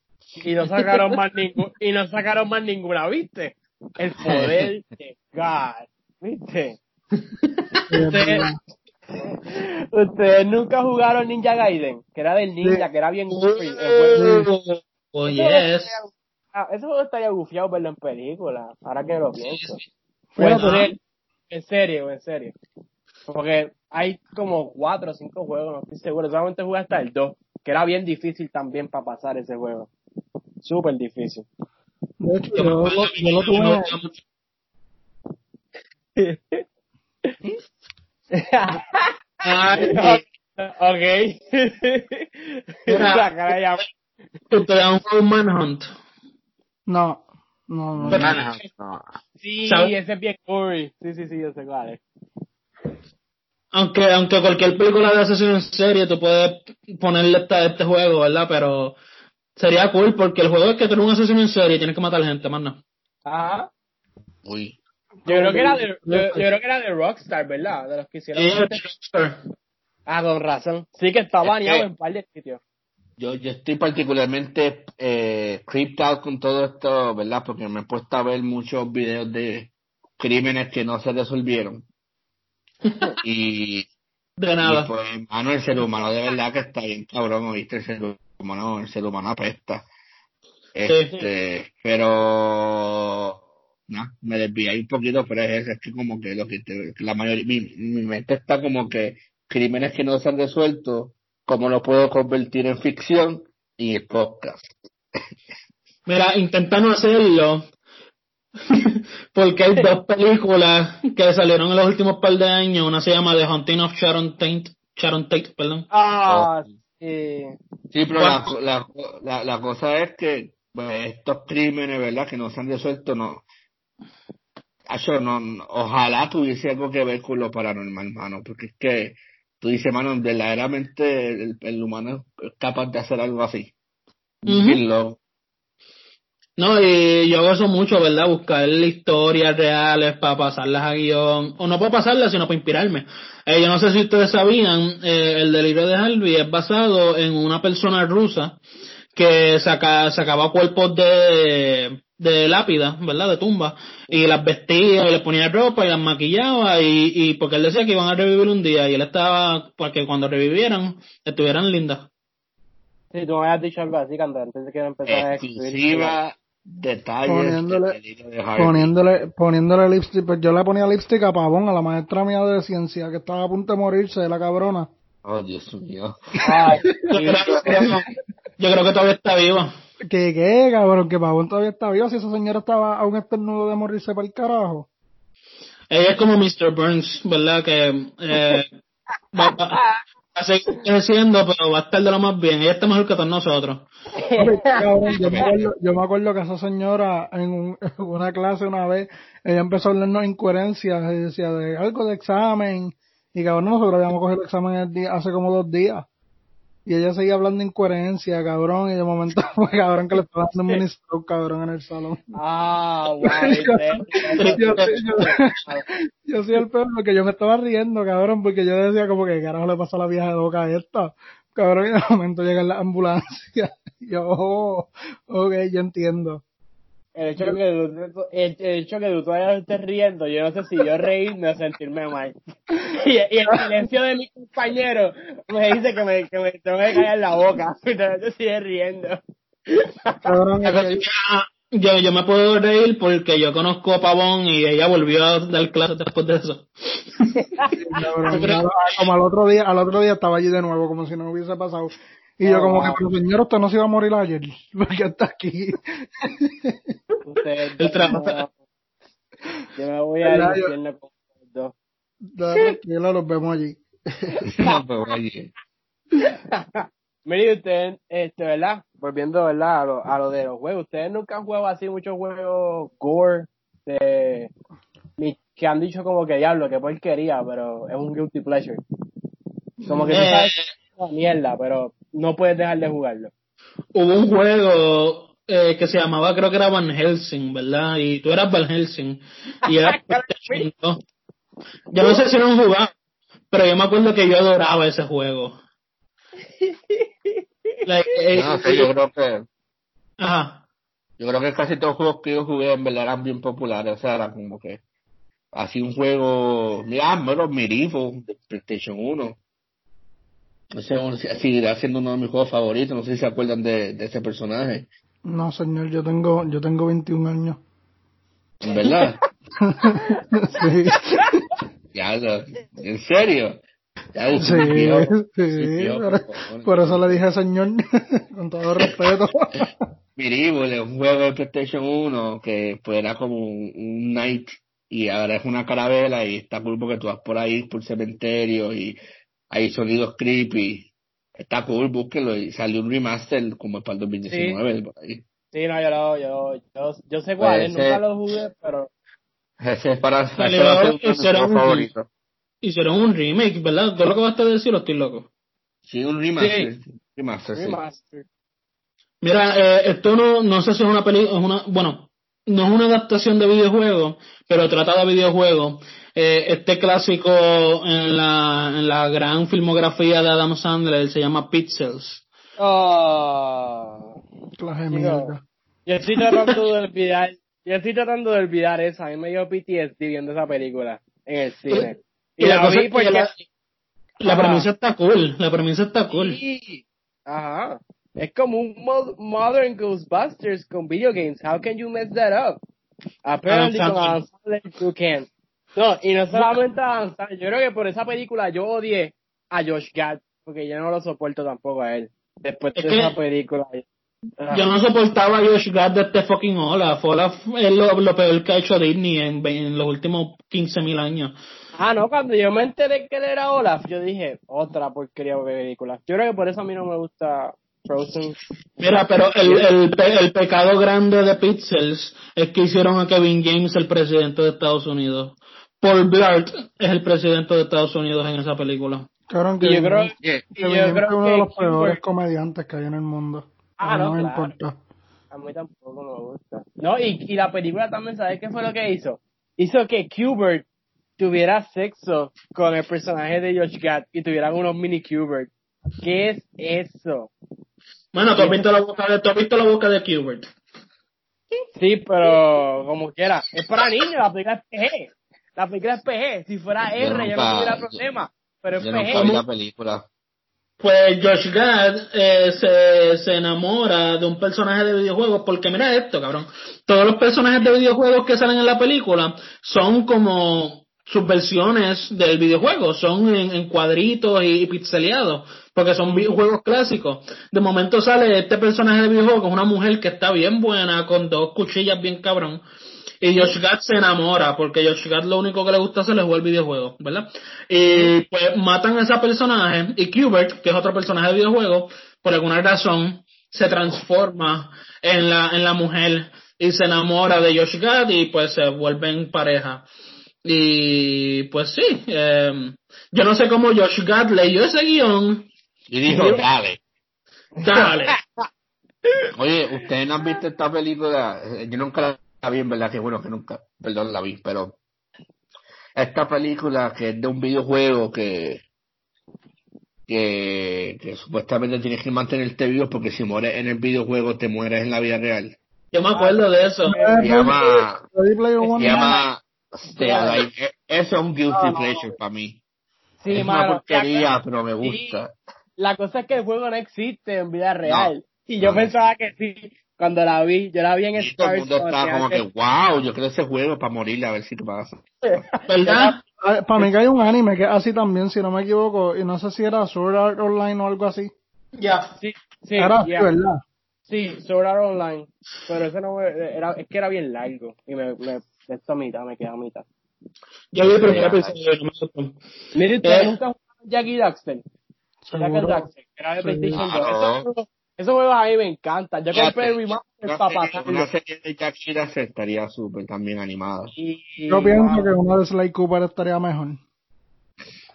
Y no sacaron más ningún, y no sacaron más ninguna, ¿viste? El poder de God, ¿viste? Ustedes, ustedes nunca jugaron Ninja Gaiden, que era del ninja, que era bien goofy. Oh, yes. Ah, Ese juego estaría gufiado verlo en película, ahora que lo pienso. Bueno, En serio, en serio, en serio. Porque hay como cuatro o cinco juegos, no estoy seguro. Solamente jugué hasta el 2, que era bien difícil también para pasar ese juego. Súper difícil. De hecho, Yo lo- yo lo tuve, ok. Jugado un Manhunt. No, no, no. Pero- no. Sí, ¿Sabes? ese es bien gory. Sí, sí, sí, yo sé cuál es. Aunque, aunque cualquier película de asesino en serie tú puedes ponerle esta, este juego, ¿verdad? Pero sería cool porque el juego es que tú eres un asesino en serie y tienes que matar gente, más nada. Ajá. Uy. Yo creo que era de, yo, yo creo que era de Rockstar, ¿verdad? De los que hicieron. Y este- Ah, con razón. Sí que está Es baneado que- en un par de sitios. Yo, yo estoy particularmente eh, creeped out con todo esto, ¿verdad? Porque me he puesto a ver muchos videos de crímenes que no se resolvieron. y, de y nada. pues, mano, el ser humano de verdad que está bien cabrón, ¿oíste? El ser humano, el ser humano apesta. Este, pero, no, me desvié un poquito, pero es eso, es que como que lo que te- la mayoría, mi, mi mente está como que crímenes que no se han resuelto, ¿cómo lo puedo convertir en ficción? Y el podcast. Mira, intenta no hacerlo. Porque hay dos películas que salieron en los últimos par de años. Una se llama The Haunting of Sharon Tate. Sharon Tate, perdón. Ah, sí. Sí, pero la, la, la, la cosa es que pues, estos crímenes, ¿verdad? Que no se han resuelto, no. Acho, no, no- ojalá tuviese algo que ver con lo paranormal, mano, porque es que tú dices, mano, verdaderamente el, el humano es capaz de hacer algo así. Bien loco. No, y yo hago eso mucho, ¿verdad? Buscar historias reales para pasarlas a guion. O no para pasarlas, sino para inspirarme. Eh, yo no sé si ustedes sabían, eh, el delirio de Harvey es basado en una persona rusa que saca, sacaba cuerpos de, de lápida, ¿verdad? De tumba. Y las vestía y les ponía ropa y las maquillaba. Y, y porque él decía que iban a revivir un día. Y él estaba, para que cuando revivieran, estuvieran lindas. Sí, tú me habías dicho algo así cuando antes de que empezara a escribir. Exclusiva, detalles, Poniéndole- de. Poniéndole, poniéndole lipstick, pues yo le ponía lipstick a Pavón, a la maestra mía de ciencia, que estaba a punto de morirse de la cabrona. Oh, Dios mío. Ay, Yo creo, yo creo que todavía está viva. ¿Qué, qué, cabrón? Que Pavón todavía está vivo, si esa señora estaba a un estornudo de morirse para el carajo. Ella es como Mr. Burns, ¿verdad? Que eh, va, va- va a seguir creciendo, pero va a estar de lo más bien. Ella está mejor que todos nosotros. Cabrón, yo, me acuerdo, yo me acuerdo que esa señora en, un- en una clase una vez, ella empezó a hablarnos incoherencias, y decía de algo de examen, y cabrón, nosotros habíamos cogido el examen el día, hace como dos días. Y ella seguía hablando incoherencia, cabrón, y de momento fue cabrón que le estaba dando un mini stroke, cabrón, en el salón. Ah, wow. yo, yo, yo soy el peor porque yo me estaba riendo, cabrón, porque yo decía como que carajo le pasa a la vieja de boca esta. Cabrón, y de momento llega la ambulancia. Yo, oh, ok, yo entiendo. El hecho, que tú, el, el hecho que tú todavía estés riendo, yo no sé si yo reírme o sentirme mal. Y, y el silencio de mi compañero me dice que me, que me tengo que callar la boca. Y todavía te sigue riendo. Yo, yo me puedo reír porque yo conozco a Pavón y ella volvió a dar clases después de eso. como al otro día, al otro día estaba allí de nuevo, como si no hubiese pasado. Y yo Oh, como que, wow. pero señor, usted no se iba a morir ayer, porque está aquí. Ustedes El trabajo. Yo me voy a ir infierno con ustedes dos. Tranquilo, los vemos allí. No, pero, oye, Mire, ustedes, este, ¿verdad? Volviendo, ¿verdad? A lo, a lo de los juegos. Ustedes nunca han jugado así muchos juegos gore de, ni- que han dicho como que diablo, que porquería, pero es un guilty pleasure. Como que tú Eh, sabes que es una mierda, pero no puedes dejar de jugarlo. hubo un juego eh, que se llamaba, creo que era Van Helsing, ¿verdad? Y tú eras Van Helsing. Y era PlayStation 2. Yo no sé si no han jugado, pero yo me acuerdo que yo adoraba ese juego. Like, eh, No sé, yo creo que Ajá. yo creo que casi todos los juegos que yo jugué en verdad eran bien populares, o sea, era como que así un juego, mira, bueno, Mirivo de PlayStation 1. Ese seguirá siendo uno de mis juegos favoritos, no sé si se acuerdan de, de ese personaje, No, señor, yo tengo, yo tengo 21 años. en verdad. sí, ya, en serio. Ya, sí, sí, por, por favor. por eso le dije señor, con todo respeto. Es un juego de PlayStation 1 que pues era como un, un knight y ahora es una carabela y está cool porque tú vas por ahí por cementerio y hay sonidos creepy. Está cool, búsquelo y salió un remaster como para el 2019 por ahí. Sí, no, yo, lo, yo, yo, yo sé cuál es, nunca lo jugué, pero Ese es para ser un- favoritos. Hicieron un remake, ¿verdad? ¿Todo lo que vas a decir o estoy loco? Sí, un remaster. Remaster, sí. remaster. Mira, eh, esto no, no sé si es una película, es una, bueno, no es una adaptación de videojuego, pero trata de videojuego. Eh, este clásico en la, en la gran filmografía de Adam Sandler se llama Pixels. Oh, Clase mierda. yo estoy tratando de olvidar, yo estoy tratando de olvidar eso, a mí me dio PTSD viendo esa película en el cine. Y, Y la la, cosa vi porque... la- La premisa está cool, la premisa está cool. Sí. Ajá. Es como un mo- modern Ghostbusters con video games. How can you mess that up? Apparently Adam con Sandler. Adam Sandler you can. No, y no solamente Adam Sandler, yo creo que por esa película yo odié a Josh Gad, porque yo no lo soporto tampoco a él. Después de Es esa película. Ah. Yo no soportaba a Josh Gad de este fucking Olaf. Olaf es lo, lo peor que ha hecho Disney en, en los últimos 15.000 años. Ah, no, cuando yo me enteré que él era Olaf, yo dije, otra porquería de película. Yo creo que por eso a mí no me gusta Frozen. Mira, pero el, el, pe- el pecado grande de Pixels es que hicieron a Kevin James el presidente de Estados Unidos. Paul Blart es el presidente de Estados Unidos en esa película. Cabrón, que Y yo creo, Yeah. y que yo creo es uno de que los peores comediantes que hay en el mundo. Ah, no, no, me claro. importa. A mí tampoco me gusta. No, y, y la película también, ¿sabes qué fue lo que hizo? Hizo que Kubert tuviera sexo con el personaje de Josh Gad y tuvieran unos mini Kubert. ¿Qué es eso? Bueno, tú has visto la boca de, tú has visto la boca de Kubert. Sí, pero como quiera. Es para niños, la película es PG. La película es PG. Si fuera Yo R, yo no tuviera problema. Pero es Yo PG. vi la película. Pues Josh Gad eh, se, se enamora de un personaje de videojuegos porque mira esto, cabrón. Todos los personajes de videojuegos que salen en la película son como subversiones del videojuego, son en, en cuadritos y, pixeleados, porque son videojuegos clásicos. De momento sale este personaje de videojuego con una mujer que está bien buena, con dos cuchillas bien cabrón. Y Josh Gad se enamora, porque Josh Gad lo único que le gusta hacer es jugar videojuegos, ¿verdad? Y pues matan a ese personaje, y Kubert, que es otro personaje de videojuego, por alguna razón, se transforma en la, en la mujer y se enamora de Josh Gad y pues se vuelven pareja. Y pues sí, eh, yo no sé cómo Josh Gad leyó ese guion. Y dijo, dale. Dale. Oye, ustedes no han visto esta película, yo nunca la vi, en verdad, que bueno que nunca, perdón, la vi, pero esta película que es de un videojuego que que, que supuestamente tienes que mantenerte vivo porque si mueres en el videojuego te mueres en la vida real. Yo me acuerdo de eso. Se llama, Player se llama Stay Alive. E- Eso es un guilty No, no, pleasure para mí. Sí, es una mano. porquería, pero me gusta. La cosa es que el juego no existe en vida real. y yo no, no. pensaba que sí. Cuando la vi, yo la vi en Y todo el Stars. mundo cuando como que, wow, yo creo ese juego para morirle a ver si qué pasa. ¿Verdad? Para mí que hay un anime que es así también, si no me equivoco, y no sé si era Sword Art Online o algo así. Ya. Sí, sí, era así, yeah. ¿verdad? Sí, Sword Art Online. Pero ese no era, es que era bien largo. Y me, me, de esta mitad, me queda a mitad. Yo vi el primer Ya. episodio, no me gustó. Mire, ustedes Eh. nunca jugaron Jackie Daxter. Jack and Seguro. Daxter, que era de. PlayStation 2. Esos juegos- a mí me encantan. Yo compré el remaster Una para pasarlo. una serie de Jack estaría súper también animada. Y, Yo pienso wow. que uno de Sly Cooper estaría mejor.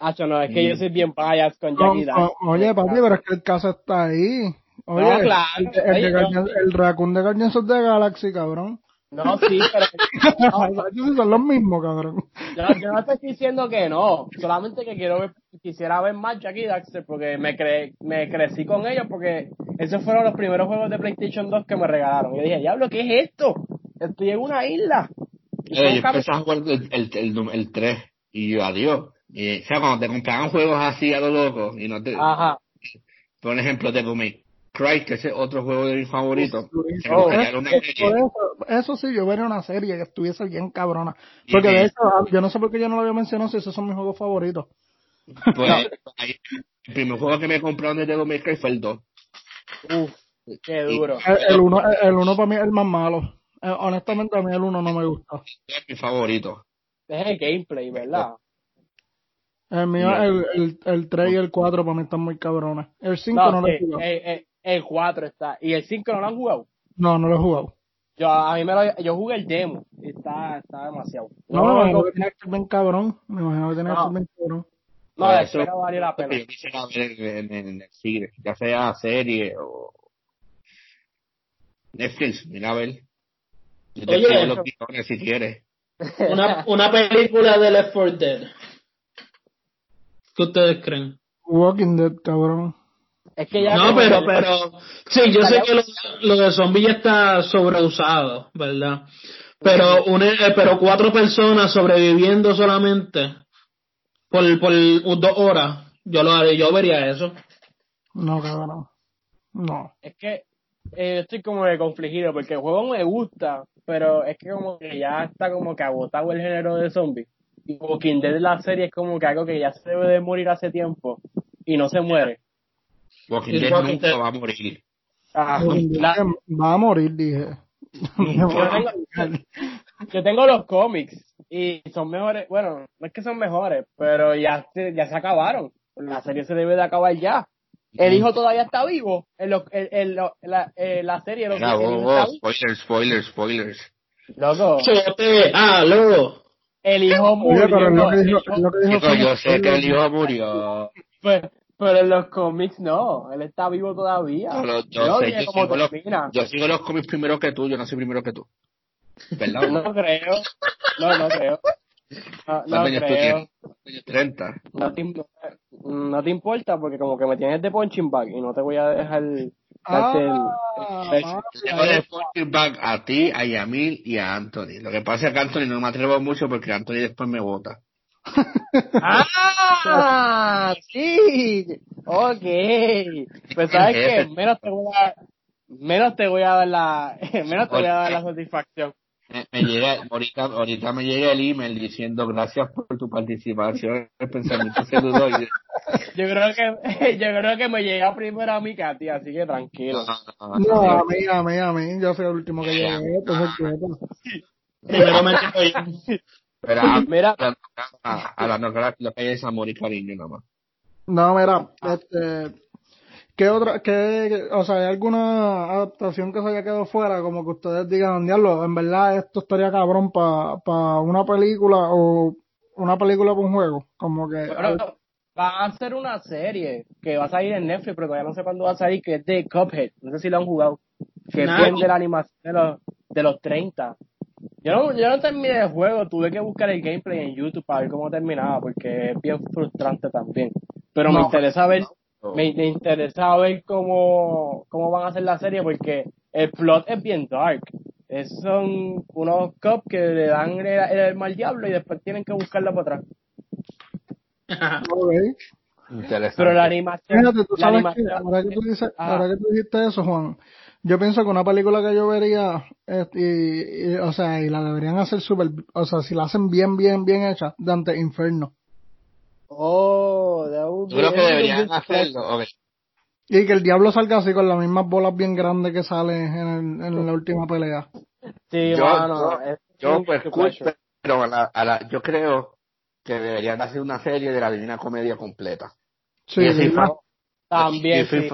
Hacho, no, es que Mm. yo soy bien bias con No, Jackie no, oye, papi, pero es que el caso está ahí. Oye, No, claro. el, el, Oye, de no. Guardian- el Raccoon de Guardians of the Galaxy, cabrón. No, sí, pero Ellos son los mismos, cabrón. yo, yo no te estoy diciendo que no. Solamente que quiero ver, quisiera ver más Jack y Daxter porque me, cre me crecí con ellos porque esos fueron los primeros juegos de PlayStation 2 que me regalaron. Yo dije, diablo, ¿qué es esto? Estoy en una isla. Eh, yo empecé a jugar el, el, el, num- el 3 y yo, adiós. Y, o sea, cuando te compraban juegos así a lo loco y no te... Ajá. Por ejemplo, Devil May Cry, que ese es otro juego de mis favoritos. Oh, eso, serie. eso, eso sí, yo vería una serie que estuviese bien cabrona. Porque de hecho, ah, yo no sé por qué yo no lo había mencionado si esos son mis juegos favoritos. Pues, ahí, el primer juego que me compraron de Devil May Cry fue el 2. Uf, qué duro. El, el uno, el uno para mí es el más malo. Eh, honestamente a mí el uno no me gusta. Es mi favorito. Es el gameplay, ¿verdad? El mío, el, el, el 3 y el 4 para mí están muy cabrones. El 5 no, No, lo he sí. El, el, el 4 está. ¿Y el 5 no lo han jugado? No, no lo he jugado. Yo, a mí me lo, yo jugué el demo. y Está, está demasiado. No, No, me imagino no, que tiene que ser bien cabrón. Me imagino que tiene que No. ser bien cabrón. no, Pues la eso- espera vale la pena. En, en, en el cine, ya sea serie o Netflix, mira a ver. Yo te Oye, los guiones si quieres. Una, una película de Left 4 Dead. ¿Qué ustedes creen? Walking Dead, cabrón. Es que ya No, pero, pero, sí, yo sé que lo, lo de zombie ya está sobreusado, ¿verdad? Pero, un, eh, pero cuatro personas sobreviviendo solamente por, por dos horas, yo lo haré, yo vería eso. No, cabrón. No. Es que eh, estoy como que confligido porque el juego me gusta, pero es que como que ya está como que agotado el género de zombies. Y Walking Dead la serie es como que algo que ya se debe de morir hace tiempo y no se muere. Walking El Dead Walking nunca Dead. va a morir. Ah, la- Va a morir, dije. yo, tengo, yo tengo los cómics y son mejores, bueno, no es que son mejores, pero ya se, ya se acabaron. La serie se debe de acabar ya. El hijo todavía está vivo. En lo- en- en lo- la, eh, la serie, Mira, el vos, vos, spoilers, spoilers, spoilers. Loco, Chote, aló. el hijo Oye, murió. pero es lo que el dijo, hijo- es lo que dijo Chico, yo sé que el hijo murió. Pero, pero en los cómics no, él está vivo todavía. Pero yo no sé, yo sigo, los, yo sigo los cómics primero que tú, yo nací primero que tú. ¿Verdad? No creo. No, no creo. No, no ¿Cuántos años tú creo. tienes? Yo 30. No te, im- no te importa porque como que me tienes de punching bag y no te voy a dejar darte el- Ah, el- ah, Yo le punching bag a ti, a Yamil y a Anthony. Lo que pasa es que Anthony no me atrevo mucho porque Anthony después me vota. ¡Ah! ¡Sí! Ok. Pues sabes que menos te voy a menos te voy a dar la menos te voy a dar la satisfacción. Me, me llega, ahorita, ahorita me llega el email diciendo gracias por tu participación en el pensamiento celuloide. Yo creo que yo creo que me llega primero a mí que a ti, así que tranquilo. No, a mí, a mí, a mí. Yo fui el último que llegué. Entonces, quieto. Primero me. Pero a, Mira, a, a la no lo que hay es amor y cariño nada más. No, mira, este, ¿qué otra, qué, o sea, hay alguna adaptación que se haya quedado fuera, como que ustedes digan, diablo, en verdad esto estaría cabrón para pa una película o una película para un juego, como que, Bueno, va a hacer una serie que va a salir en Netflix, pero todavía no sé cuándo va a salir, que es de Cuphead. No sé si lo han jugado. Que es de la animación de los, de los 30. Yo no, yo no terminé el juego, tuve que buscar el gameplay en YouTube para ver cómo terminaba, porque es bien frustrante también. Pero me interesa ver, me, me interesa ver cómo, cómo van a hacer la serie, porque el plot es bien dark. Es- son unos cops que le dan el, el mal diablo y después tienen que buscarlo para atrás. ok. Interesante. Pero la animación. Fíjate, tú la sabes que, animación- ahora que tú dices, Ajá. ahora que tú dijiste eso, Juan, yo pienso que una película que yo vería, este, y, y, o sea, y la deberían hacer súper, o sea, si la hacen bien, bien, bien hecha, Dante Inferno. Oh, would Yo be- creo que deberían be- hacerlo. ok. Y que el diablo salga así con las mismas bolas bien grandes que salen en, el- en la última pelea. Sí, Yo- mano. yo- Yo pues pero a la, a la, yo creo que deberían hacer una serie de la Divina Comedia completa. Sí, fan, También, sí.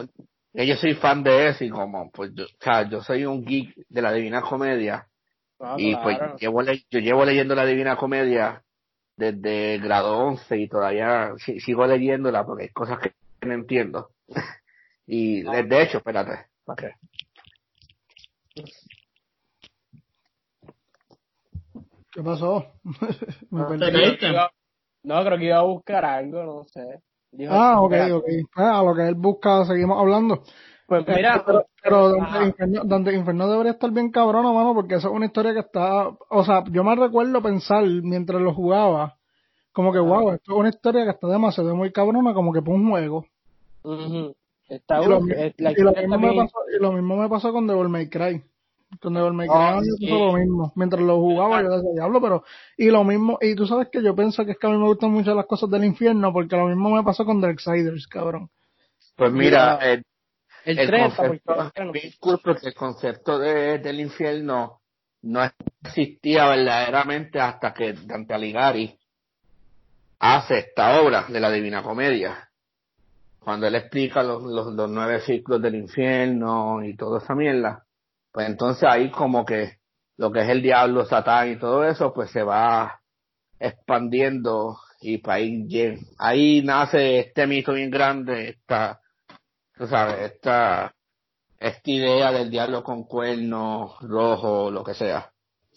Yo soy fan de eso y como, pues yo, o sea, yo soy un geek de la Divina Comedia Ah, y pues claro. llevo le- yo llevo leyendo la Divina Comedia desde grado 11 y todavía si- sigo leyéndola porque hay cosas que no entiendo. Y de, de hecho, espérate. Okay. ¿Qué pasó? Me Ah, perdí. ¿Te caíste? No, creo que iba a buscar algo, no sé. Dijo, Ah, ok, espera. ok. Ah, a lo que él busca, seguimos hablando. Pues mira, pero, pero Dante. Inferno, Dante Inferno debería estar bien cabrona, mano, porque esa es una historia que está, o sea, yo me recuerdo pensar mientras lo jugaba, como que, wow, esto es una historia que está demasiado muy cabrona, como que para un juego. ujú, está Y lo, la y lo mismo me pasó, y lo mismo me pasó con Devil May Cry. Con Devil May Cry a mí me sí. pasó lo mismo. Mientras lo jugaba yo decía, diablo, pero, y lo mismo, y tú sabes que yo pienso que es que a mí me gustan mucho las cosas del infierno, porque lo mismo me pasó con Darksiders, cabrón. Pues mira, Mira, el, el, el 30 concepto, cool porque el concepto de, del infierno no existía verdaderamente hasta que Dante Alighieri hace esta obra de la Divina Comedia. Cuando él explica los, los, los nueve ciclos del infierno y toda esa mierda, pues entonces ahí como que lo que es el diablo, Satán y todo eso, pues se va expandiendo y pues ahí, ahí nace este mito bien grande, esta, tú sabes, esta, esta idea del diablo con cuernos rojo, lo que sea.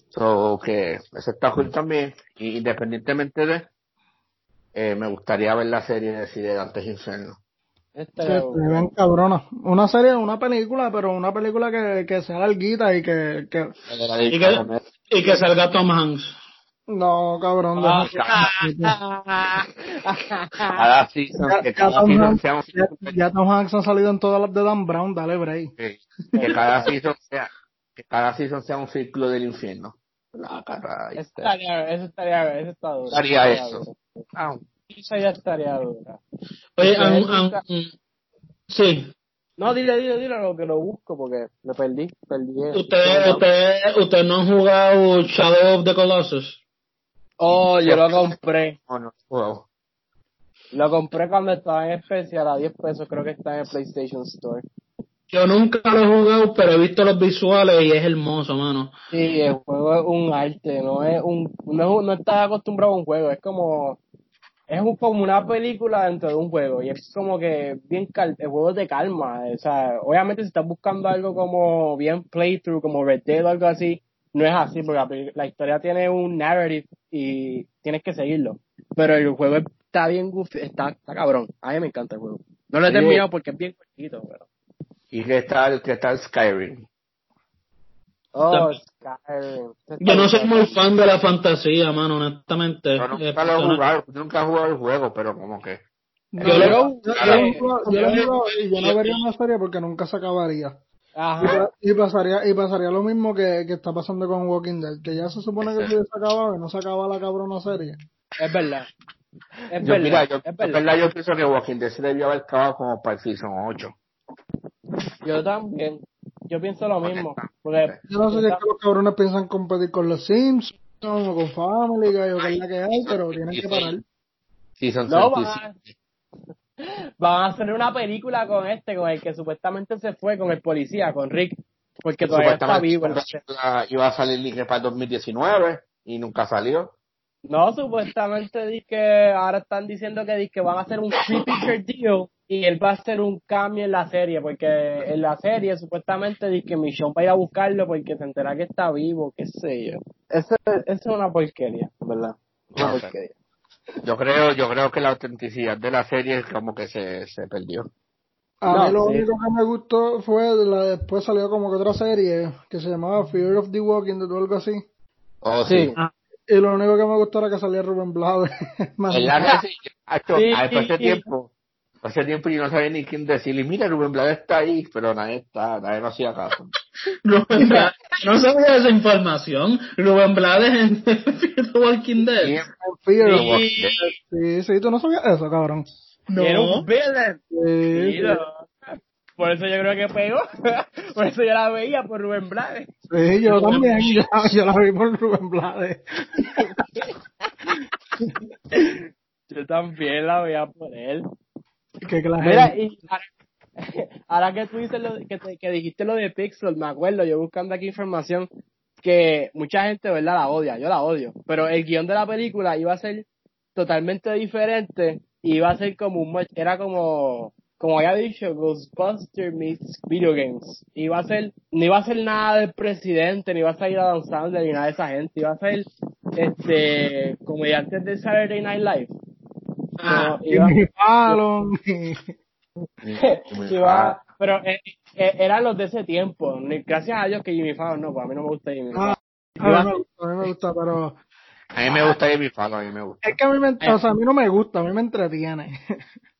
So, que eso está cool también, independientemente de, eh, me gustaría ver la serie de Cide Dantes Inferno. Era- se ven cabrona. Una serie, una película, pero una película que, que sea larguita y que, que, Y que, y que salga Tom Hanks. no, cabrón. Ah, Cada season, Ya- que ya cada Tom season Hanks- sea un ya, ya Tom Hanks ha salido en todas las de Dan Brown, dale break. que, que cada season sea, que cada season sea un ciclo del infierno. La cara, Eso estaría, eso estaría, eso está duro. Haría Estaría eso. Ya estaría dura. Oye, él an- nunca- sí. No, dile, dile, dile lo que lo busco porque me perdí, perdí. Usted, usted, usted no han jugado Shadow of the Colossus. Oh, yo lo compré. no, wow. Lo compré cuando estaba en especial a 10 pesos, creo que está en el PlayStation Store. Yo nunca lo he jugado, pero he visto los visuales y es hermoso, mano. Sí, el juego es un arte, no es un, no, es un- no estás acostumbrado a un juego, es como, es un, como una película dentro de un juego y es como que bien cal, el juego te calma, o sea, obviamente si estás buscando algo como bien playthrough, como Red Dead o algo así, no es así porque la, historia tiene un narrative y tienes que seguirlo, pero el juego está bien goofy, está, está cabrón, a mí me encanta el juego. No lo he Sí. terminado porque es bien cortito, pero... ¿Y qué tal, qué tal Skyrim? Oh, Yo no soy muy fan de la fantasía, mano, honestamente. Yo Eh, nunca lo he jugado, nunca he jugado el juego, pero como que Yo lo- y yo no vería una serie porque nunca se acabaría. Y, Ajá. y pasaría y pasaría lo mismo que, que está pasando con Walking Dead, que ya se supone que se hubiese acabado y no se acaba la cabrona serie. Es verdad. Es yo, verdad. mira, yo, es verdad yo pienso que Walking Dead se debió haber acabado como para el season 8. Yo también. Yo pienso lo mismo. Porque Yo no sé si es que los cabrones piensan competir con los Sims o con Family Guy o con la que hay, pero tienen que parar. Season no 35. van a, van a hacer una película con este, con el que supuestamente se fue, con el policía, con Rick. Porque todavía está Supuestamente vivo. en la iba- a salir libre para el 2019 y nunca salió. No, supuestamente di que ahora están diciendo que, di que van a hacer un free picture deal y él va a hacer un cambio en la serie, porque en la serie supuestamente di que Michonne va a ir a buscarlo porque se entera que está vivo, qué sé yo. Eso, eso es una porquería, ¿verdad? Una Ok. porquería. Yo creo, yo creo que la autenticidad de la serie como que se, se perdió. A No, mí lo sí. único que me gustó fue la después salió como que otra serie que se llamaba Fear of the Walking Dead o algo así. Oh, Sí. sí. Y lo único que me gustó era que salía Rubén Blades. ¿Verdad que sí? Hace tiempo. Hace tiempo yo no sabía ni quién decirle, mira, Rubén Blades está ahí, pero nadie está, nadie no hacía caso. Rubén Blades. No sabía esa información. Rubén Blades en Fear the Walking Dead. Sí. Walking Dead. Sí, sí, tú no sabías eso, cabrón. Era un No. villain. Sí, Sí, no. Por eso yo creo que pegó. por eso yo la veía por Rubén Blades. sí, yo también, yo, yo la vi por Rubén Blades. Yo también la veía por él. Que, Mira, y ahora, ahora que tú dices lo, que, te- que dijiste lo de Pixel, me acuerdo, yo buscando aquí información, que mucha gente, ¿verdad? La odia, yo la odio. Pero el guion de la película iba a ser totalmente diferente y iba a ser como un, era como, como había dicho, Ghostbusters meets video games. Iba a ser, no iba a ser nada del presidente, ni iba a salir a danzar ni nada de esa gente. Iba a ser, este, comediantes de Saturday Night Live. Ah, No, iba- Fallon. pero eh, eh, eran los de ese tiempo. Gracias a Dios que Jimmy Fallon no, pues a mí no me gusta Jimmy Fallon. Ah, a mí me gusta, a mí me gusta, pero A mí me gusta Jimmy Fallon, a mí me gusta. es que a mí me, o sea, a mí no me gusta, a mí me entretiene.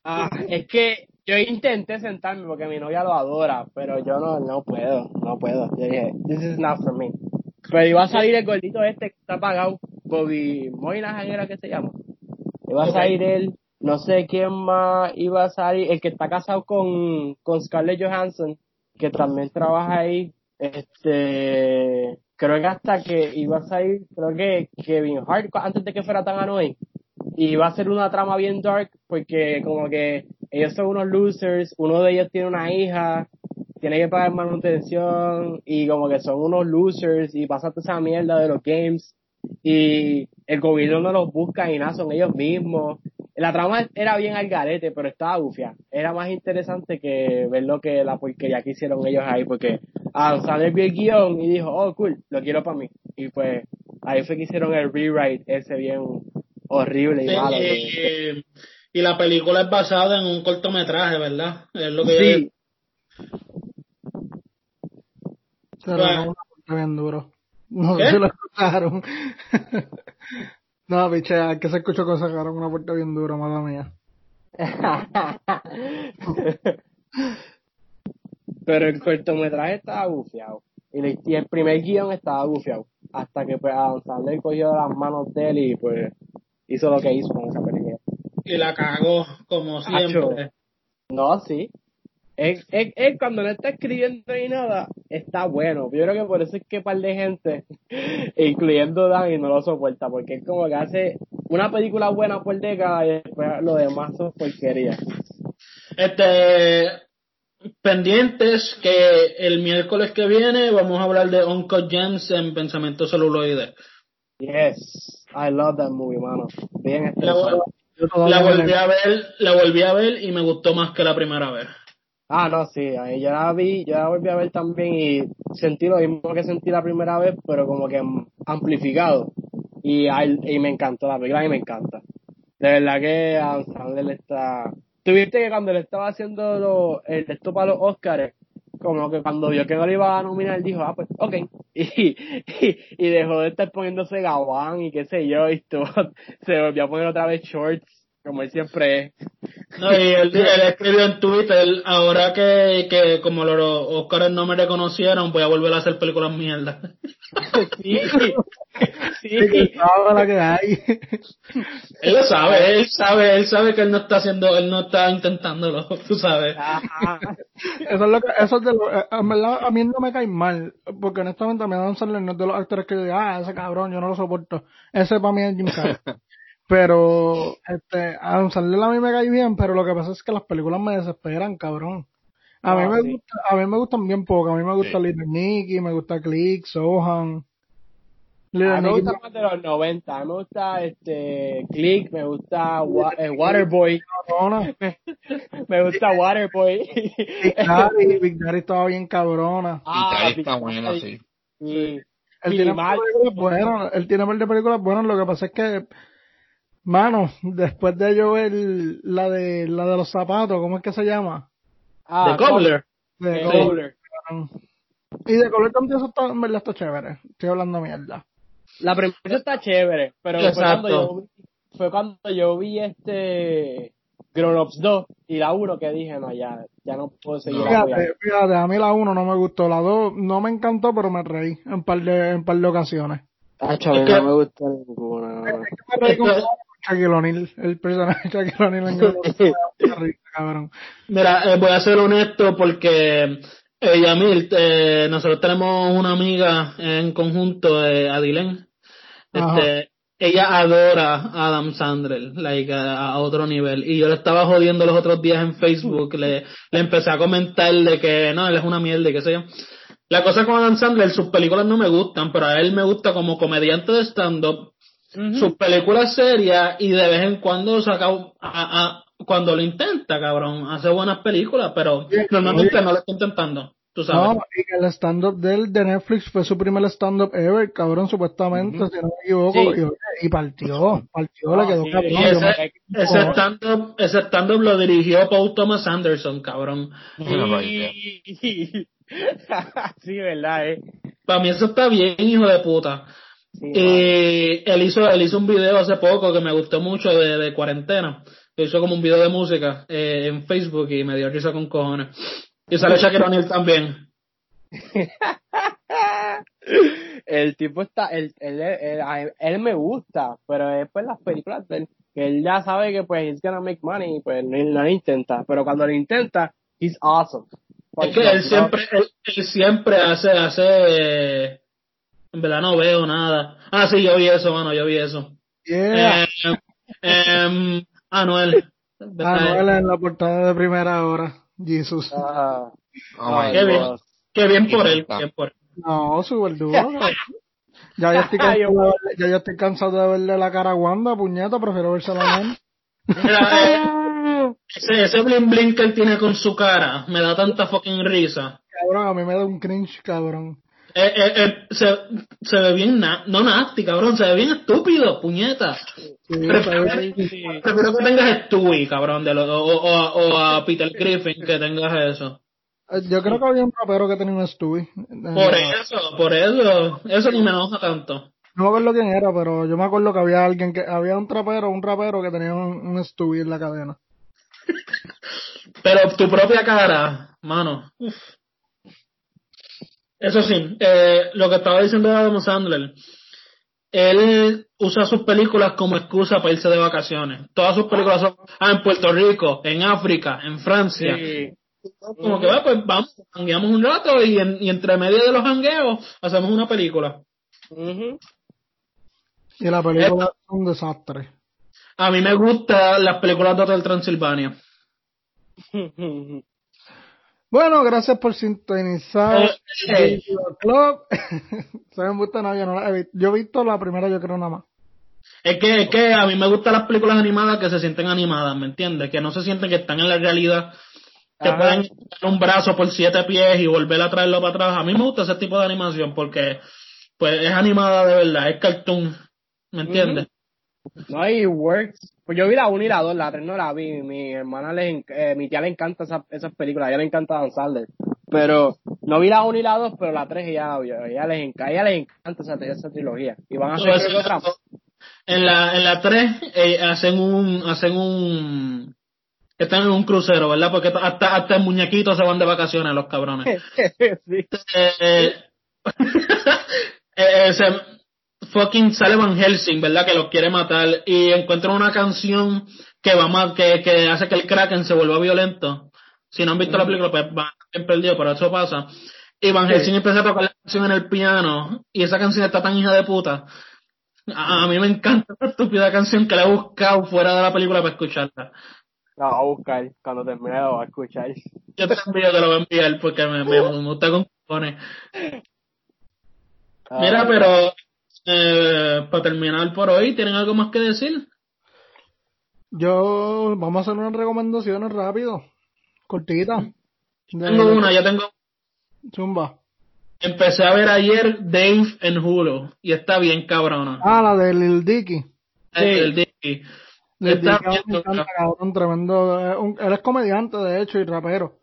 Ah, es que yo intenté sentarme porque mi novia lo adora, pero yo no, no puedo, no puedo. Yo dije, this is not for me. Pero iba a salir el gordito este que está apagado, Bobby Moynihan era que se llama. Iba a salir él, no sé quién más iba a salir, el que está casado con, con Scarlett Johansson, que también trabaja ahí, este, creo que hasta que iba a salir, creo que Kevin Hart, antes de que fuera tan annoying, y va a ser una trama bien dark porque como que ellos son unos losers, uno de ellos tiene una hija, tiene que pagar manutención y como que son unos losers y pasa toda esa mierda de los games y el gobierno no los busca y nada, son ellos mismos. La trama era bien al garete, pero estaba bufia. Era más interesante que ver lo que la porquería que hicieron ellos ahí, porque Adam Sandler vio el guion y dijo, oh, cool, lo quiero para mí. Y pues ahí fue que hicieron el rewrite ese bien horrible y sí, malo. y, y la película es basada en un cortometraje, ¿verdad? Es lo que yo- Sí, Claro. lo una puerta bien duro. No si lo escucharon. no, biche, es que se escuchó que sacaron una puerta bien dura, mala mía. Pero el cortometraje estaba bufiado. Y el primer guion estaba bufiado. Hasta que pues Adam Sandler cogió las manos de él y pues hizo lo que hizo con esa película. y la cagó, como siempre. No, sí. Él, él- él cuando no está escribiendo ni nada, está bueno. Yo creo que por eso es que un par de gente, incluyendo Dani, no lo soporta. Porque es como que hace una película buena por década y después lo demás son porquería. Este, pendientes que el miércoles que viene vamos a hablar de Uncle James en Pensamiento Celuloide. Yes, I love that movie, mano. Bien La, la volví a ver, la volví a ver y me gustó más que la primera vez. Ah, no, sí, ahí yo la vi, yo la volví a ver también y sentí lo mismo que sentí la primera vez, pero como que amplificado. Y, y me encantó la película y me encanta. De verdad que Adam Sandler está... Tuviste que cuando le estaba haciendo lo, el esto para los Oscars, como que cuando vio que no le iba a nominar, dijo, ah, pues, ok. Y, y, y dejó de estar poniéndose gabán y qué sé yo, y estuvo, se volvió a poner otra vez shorts, como él siempre es. No, y él, él escribió en Twitter, ahora que, que como los Oscars no me reconocieron, voy a volver a hacer películas mierda. Sí, Sí, sí. la que hay. Él lo sabe, él sabe, él sabe que él no está haciendo, él no está intentándolo, tú sabes. Ajá. Eso es lo que, eso es de lo, eh, en verdad a mí no me cae mal, porque honestamente me dan Sandler no es de los actores que yo digo, ah, ese cabrón, yo no lo soporto. Ese para mí es Jim Carrey. pero, este, Adam Sandler a mí me cae bien, pero lo que pasa es que las películas me desesperan, cabrón. A mí Ah, me sí. gusta, a mí me gustan bien poco, a mí me gusta Sí. Little Nicky, me gusta Click, Sohan. A mí me gusta más de los 90. A mí me gusta este Click, me gusta Wa- eh, Waterboy, me gusta Waterboy. Big Daddy, Big Daddy estaba bien cabrona. Ah, y ahí está Big bueno, Daddy. sí. Sí. Él tiene Minimal. películas buenas, él tiene par de películas buenas, lo que pasa es que, mano, después de yo ver la de, la de los zapatos, ¿cómo es que se llama? Ah, de Cobbler. De Cobbler. Cobbler. Y de Color también eso está, en verdad está chévere, estoy hablando mierda. La premisa está chévere, pero fue cuando yo vi, fue cuando yo vi este Grown Ups 2 y la 1 que dije, no, ya, ya no puedo seguir. Fíjate, fíjate, a mí la 1 no me gustó, la 2 no me encantó, pero me reí en par de, en par de ocasiones. Acho, a Es mí que- no me gusta ninguna. Es que me reí con Shaquille O'Neal, el personaje de Shaquille O'Neal en cabrón. Mira, eh, voy a ser honesto porque eh, Yamil, eh, nosotros tenemos una amiga en conjunto, eh, Adilén. Este, ella adora a Adam Sandler, like, a, a otro nivel. Y yo le estaba jodiendo los otros días en Facebook, le, le empecé a comentar de que no, él es una mierda y qué sé yo. La cosa con Adam Sandler, sus películas no me gustan, pero a él me gusta como comediante de stand-up, sus películas serias y de vez en cuando saca a, a- cuando lo intenta, cabrón, hace buenas películas, pero normalmente no lo está intentando. Tú sabes. No, y el stand-up de él de Netflix fue su primer stand-up ever, cabrón, supuestamente, si no me equivoco. Sí. Y, y partió, partió, le quedó sí, cabrón. Ese, ese stand-up ese stand-up lo dirigió Paul Thomas Anderson, cabrón. Sí, sí, verdad, eh. Para mí eso está bien, hijo de puta. Sí, Y él hizo, él hizo un video hace poco que me gustó mucho de, de cuarentena. Hizo como un video de música eh, en Facebook y me dio risa con cojones. Y sale Shaquille O'Neal también. el tipo está, él, él, él, él me gusta, pero después las películas de él, que él ya sabe que pues he's gonna make money, pues no, no lo intenta, pero cuando lo intenta, he's awesome. Es que él siempre, él, él siempre hace, hace, en verdad no veo nada. Ah, sí, yo vi eso, mano, yo vi eso. Yeah. Eh, em, Anuel. Anuel en la portada de primera hora. Jesus. Ah, Oh my Qué bien, God. qué bien por él, qué bien por él. No, súper duro. Ya yo, estoy cansado de verle, ya yo estoy cansado de verle la cara a Wanda, puñeta, prefiero vérsela a él. Mira, eh, ese, ese bling bling que él tiene con su cara me da tanta fucking risa. Cabrón, a mí me da un cringe, cabrón. Eh, eh, eh, se, se ve bien, na no nasty, cabrón, se ve bien estúpido, puñeta. Sí, Prefiero, ¿sabes? sí. prefiero que tengas Stewie, cabrón, de lo, o, o, a- o a Peter Griffin, que tengas eso. Eh, Yo creo que había un rapero que tenía un Stewie. Por eso, por eso, eso ni me enoja tanto. No me acuerdo quién era, pero yo me acuerdo que había alguien que, había un trapero, un rapero que tenía un, un Stewie en la cadena. Pero tu propia cara, mano. uf. Eso sí, eh, lo que estaba diciendo de Adam Sandler, él usa sus películas como excusa para irse de vacaciones. Todas sus películas son ah, en Puerto Rico, en África, en Francia. Sí. Como que va, pues vamos, hangueamos un rato y, en- y entre medio de los hangueos hacemos una película. Ujú. Y la película es un desastre. A mí me gustan las películas de Hotel Transilvania. Bueno, gracias por sintonizar Eh, eh. Club. Se me gusta, no, yo no la he visto. Yo he visto la primera, yo creo nada más. Es que, es que a mí me gustan las películas animadas que se sienten animadas, ¿me entiendes? Que no se sienten que están en la realidad, que Ajá. pueden dar un brazo por siete pies y volver a traerlo para atrás. A mí me gusta ese tipo de animación porque pues es animada de verdad, es cartoon, ¿me entiendes? No, y Works. Pues yo vi la 1 y la 2, la 3 no la vi. Mi hermana, le, eh, mi tía le encanta esa- esas películas, a ella le encanta Dan Sandler. Pero no vi la 1 y la 2, pero la 3 ella la vio. A ella les, enc- ella les encanta esa, esa trilogía. Y van a hacer que otra. en la en la 3 eh, hacen un hacen un están en un crucero, ¿verdad? Porque hasta hasta en muñequitos se van de vacaciones los cabrones. sí. eh, eh, eh, se- fucking sale Van Helsing, ¿verdad? Que los quiere matar y encuentran una canción que va más, que, que hace que el Kraken se vuelva violento. Si no han visto la película, pues van bien perdido, pero eso pasa. Y Van Helsing empieza a tocar la canción en el piano y esa canción está tan hija de puta. A, a mí me encanta esa estúpida canción que la he buscado fuera de la película para escucharla. La voy a buscar. Cuando termine la voy a escuchar. Yo te envío, te lo voy a enviar porque me, me, me gusta con cojones. Mira, Ah, pero eh, para terminar por hoy, ¿tienen algo más que decir? Yo, vamos a hacer unas recomendaciones rápido. Cortita. De- Tengo una, yo tengo. Zumba. Empecé a ver ayer Dave en Hulu y está bien cabrona. Ah, la de Lil Dicky. El Dicky. Lil Dicky cabrón, tremendo. eh, un- él es comediante, de hecho, y rapero.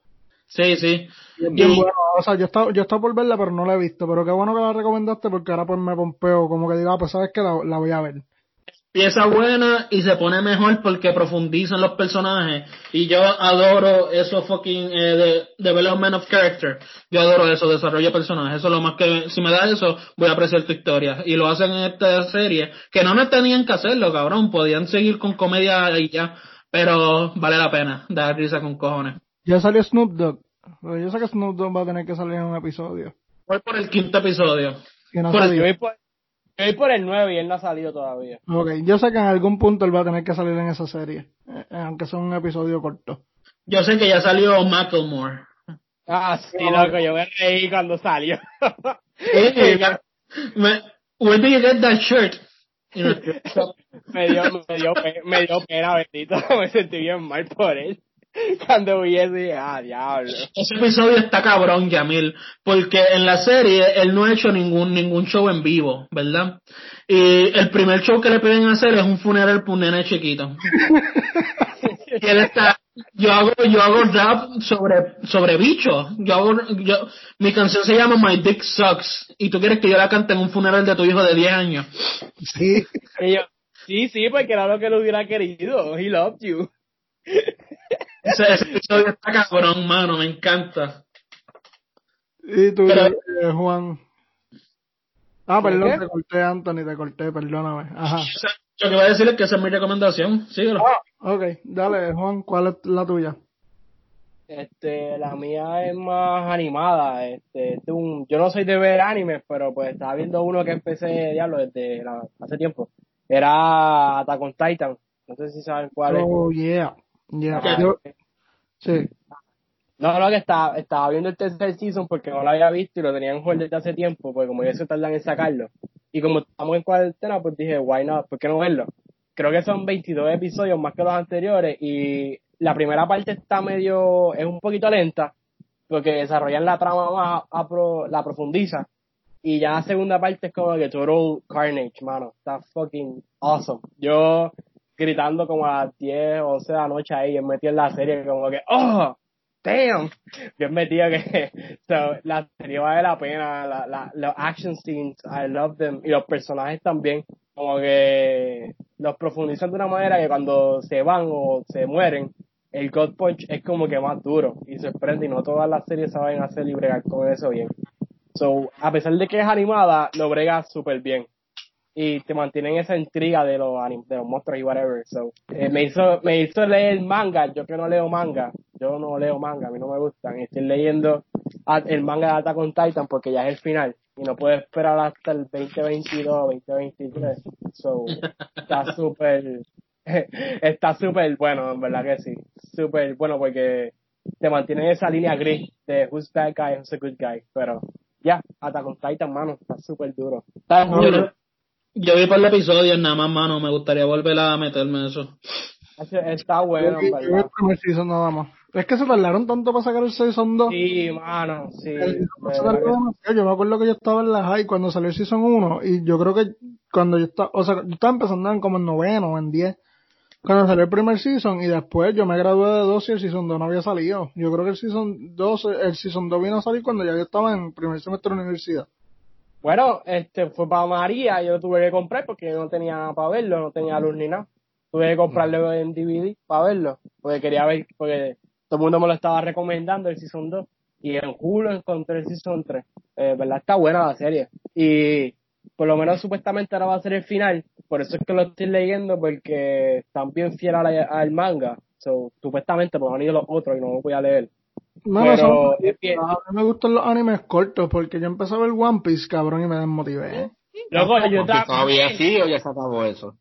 Sí, sí. Y Y- bueno. O sea, yo estaba, yo estaba por verla, pero no la he visto. Pero qué bueno que la recomendaste porque ahora pues me pompeo. Como que diga, ah, pues sabes que la, la voy a ver. Empieza buena y se pone mejor porque profundizan los personajes. Y yo adoro eso fucking eh, de development of character. Yo adoro eso, desarrollo de personajes. Eso es lo más que, si me da eso, voy a apreciar tu historia. Y lo hacen en esta serie, que no me tenían que hacerlo, cabrón. Podían seguir con comedia y ya. Pero vale la pena dar risa con cojones. Ya salió Snoop Dogg. Pero Yo sé que Snoop Dogg va a tener que salir en un episodio. Voy por el quinto episodio. Y no Por salió. Yo voy, por, yo voy por el 9 y él no ha salido todavía. Ok, yo sé que en algún punto él va a tener que salir en esa serie. eh, aunque sea un episodio corto. Yo sé que ya salió Macklemore. Ah, sí, loco, yo me reí cuando salió. me, where do you get that shirt? Me dio, me dio, me dio pena, bendito. Me sentí bien mal por él. Cuando vi eso dije, ah, diablo. Ese episodio está cabrón, Yamil, porque en la serie él no ha hecho ningún ningún show en vivo, ¿verdad? Y el primer show que le piden hacer es un funeral para un nene chiquito. y él está, yo hago, yo hago rap sobre, sobre bichos. Yo hago, yo, mi canción se llama My Dick Sucks. Y tú quieres que yo la cante en un funeral de tu hijo de 10 años. Sí. Y yo, sí, sí, porque era lo que él hubiera querido. He loved you. Ese, ese episodio está cabrón, mano, me encanta. Y tú, Pero- eh, Juan. Ah, ¿Qué? perdón, te corté, Anthony, te corté, perdóname. Ajá. O sea, Lo que voy a decir es que esa es mi recomendación. Síguelo. Ok, dale, Juan, ¿cuál es la tuya? Este, la mía es más animada. Este, es de un, yo no soy de ver animes, pero pues estaba viendo uno que empecé, diablo, desde la- hace tiempo. Era Attack on Titan. No sé si saben cuál es. Oh, yeah. Yeah. Yo- sí. No, no, que estaba, estaba viendo el tercer season porque no lo había visto y lo tenía en desde hace tiempo, porque como ya se tardan en sacarlo. Y como estamos en cuarentena, pues dije, why not, ¿por qué no verlo? Creo que son 22 episodios más que los anteriores y la primera parte está medio, es un poquito lenta, porque desarrollan la trama más, a pro- la profundiza. Y ya la segunda parte es como que total carnage, mano. Está fucking awesome. Yo gritando como a las 10 o 11 de la noche ahí, yo metí en la serie como que, oh, damn. Bien metido que so, la serie vale la pena, la, la, los action scenes, I love them, y los personajes también, como que los profundizan de una manera que cuando se van o se mueren, el God Punch es como que más duro y sorprende y no todas las series saben hacer y bregar con eso bien. So, a pesar de que es animada, lo brega súper bien. Y te mantienen esa intriga de los, anim- de los monstruos y whatever. So, eh, me hizo, me hizo leer manga, yo que no leo manga, yo no leo manga, a mí no me gustan. Estoy leyendo el manga de Attack on Titan porque ya es el final. Y no puedo esperar hasta el 2022, 2023. So, está súper, está súper bueno, en verdad que sí. Súper bueno porque te mantiene en esa línea gris de who's bad guy, who's a good guy. Pero ya, Attack on Titan, mano, está súper duro. Está Yo, duro. Yo vi por el episodio nada más, mano. Me gustaría volver a meterme en eso. Está bueno, en Yo vi el verdad. primer season nada más. Es que se tardaron tanto para sacar el season 2. Sí, mano, sí. El se. Yo me acuerdo que yo estaba en la high cuando salió el season 1 y yo creo que cuando yo estaba, o sea, yo estaba empezando en como en noveno o en 10 cuando salió el primer season y después yo me gradué de 2 y el season 2 no había salido. Yo creo que el season 2, el season 2 vino a salir cuando ya yo estaba en primer semestre de universidad. Bueno, este fue para María, yo lo tuve que comprar porque no tenía para verlo, no tenía luz ni nada. Tuve que comprarlo en DVD para verlo, porque quería ver, porque todo el mundo me lo estaba recomendando el Season 2. Y en Hulu encontré el Season 3. Eh, verdad, está buena la serie. Y por lo menos supuestamente ahora va a ser el final. Por eso es que lo estoy leyendo, porque están bien la- al manga. So, supuestamente, pues han ido los otros y no lo voy a leer. Mano, Pero son- a mí me gustan los animes cortos porque yo empecé a ver One Piece, cabrón, y me desmotivé. Luego, yo también- todavía sí o ya se acabó eso.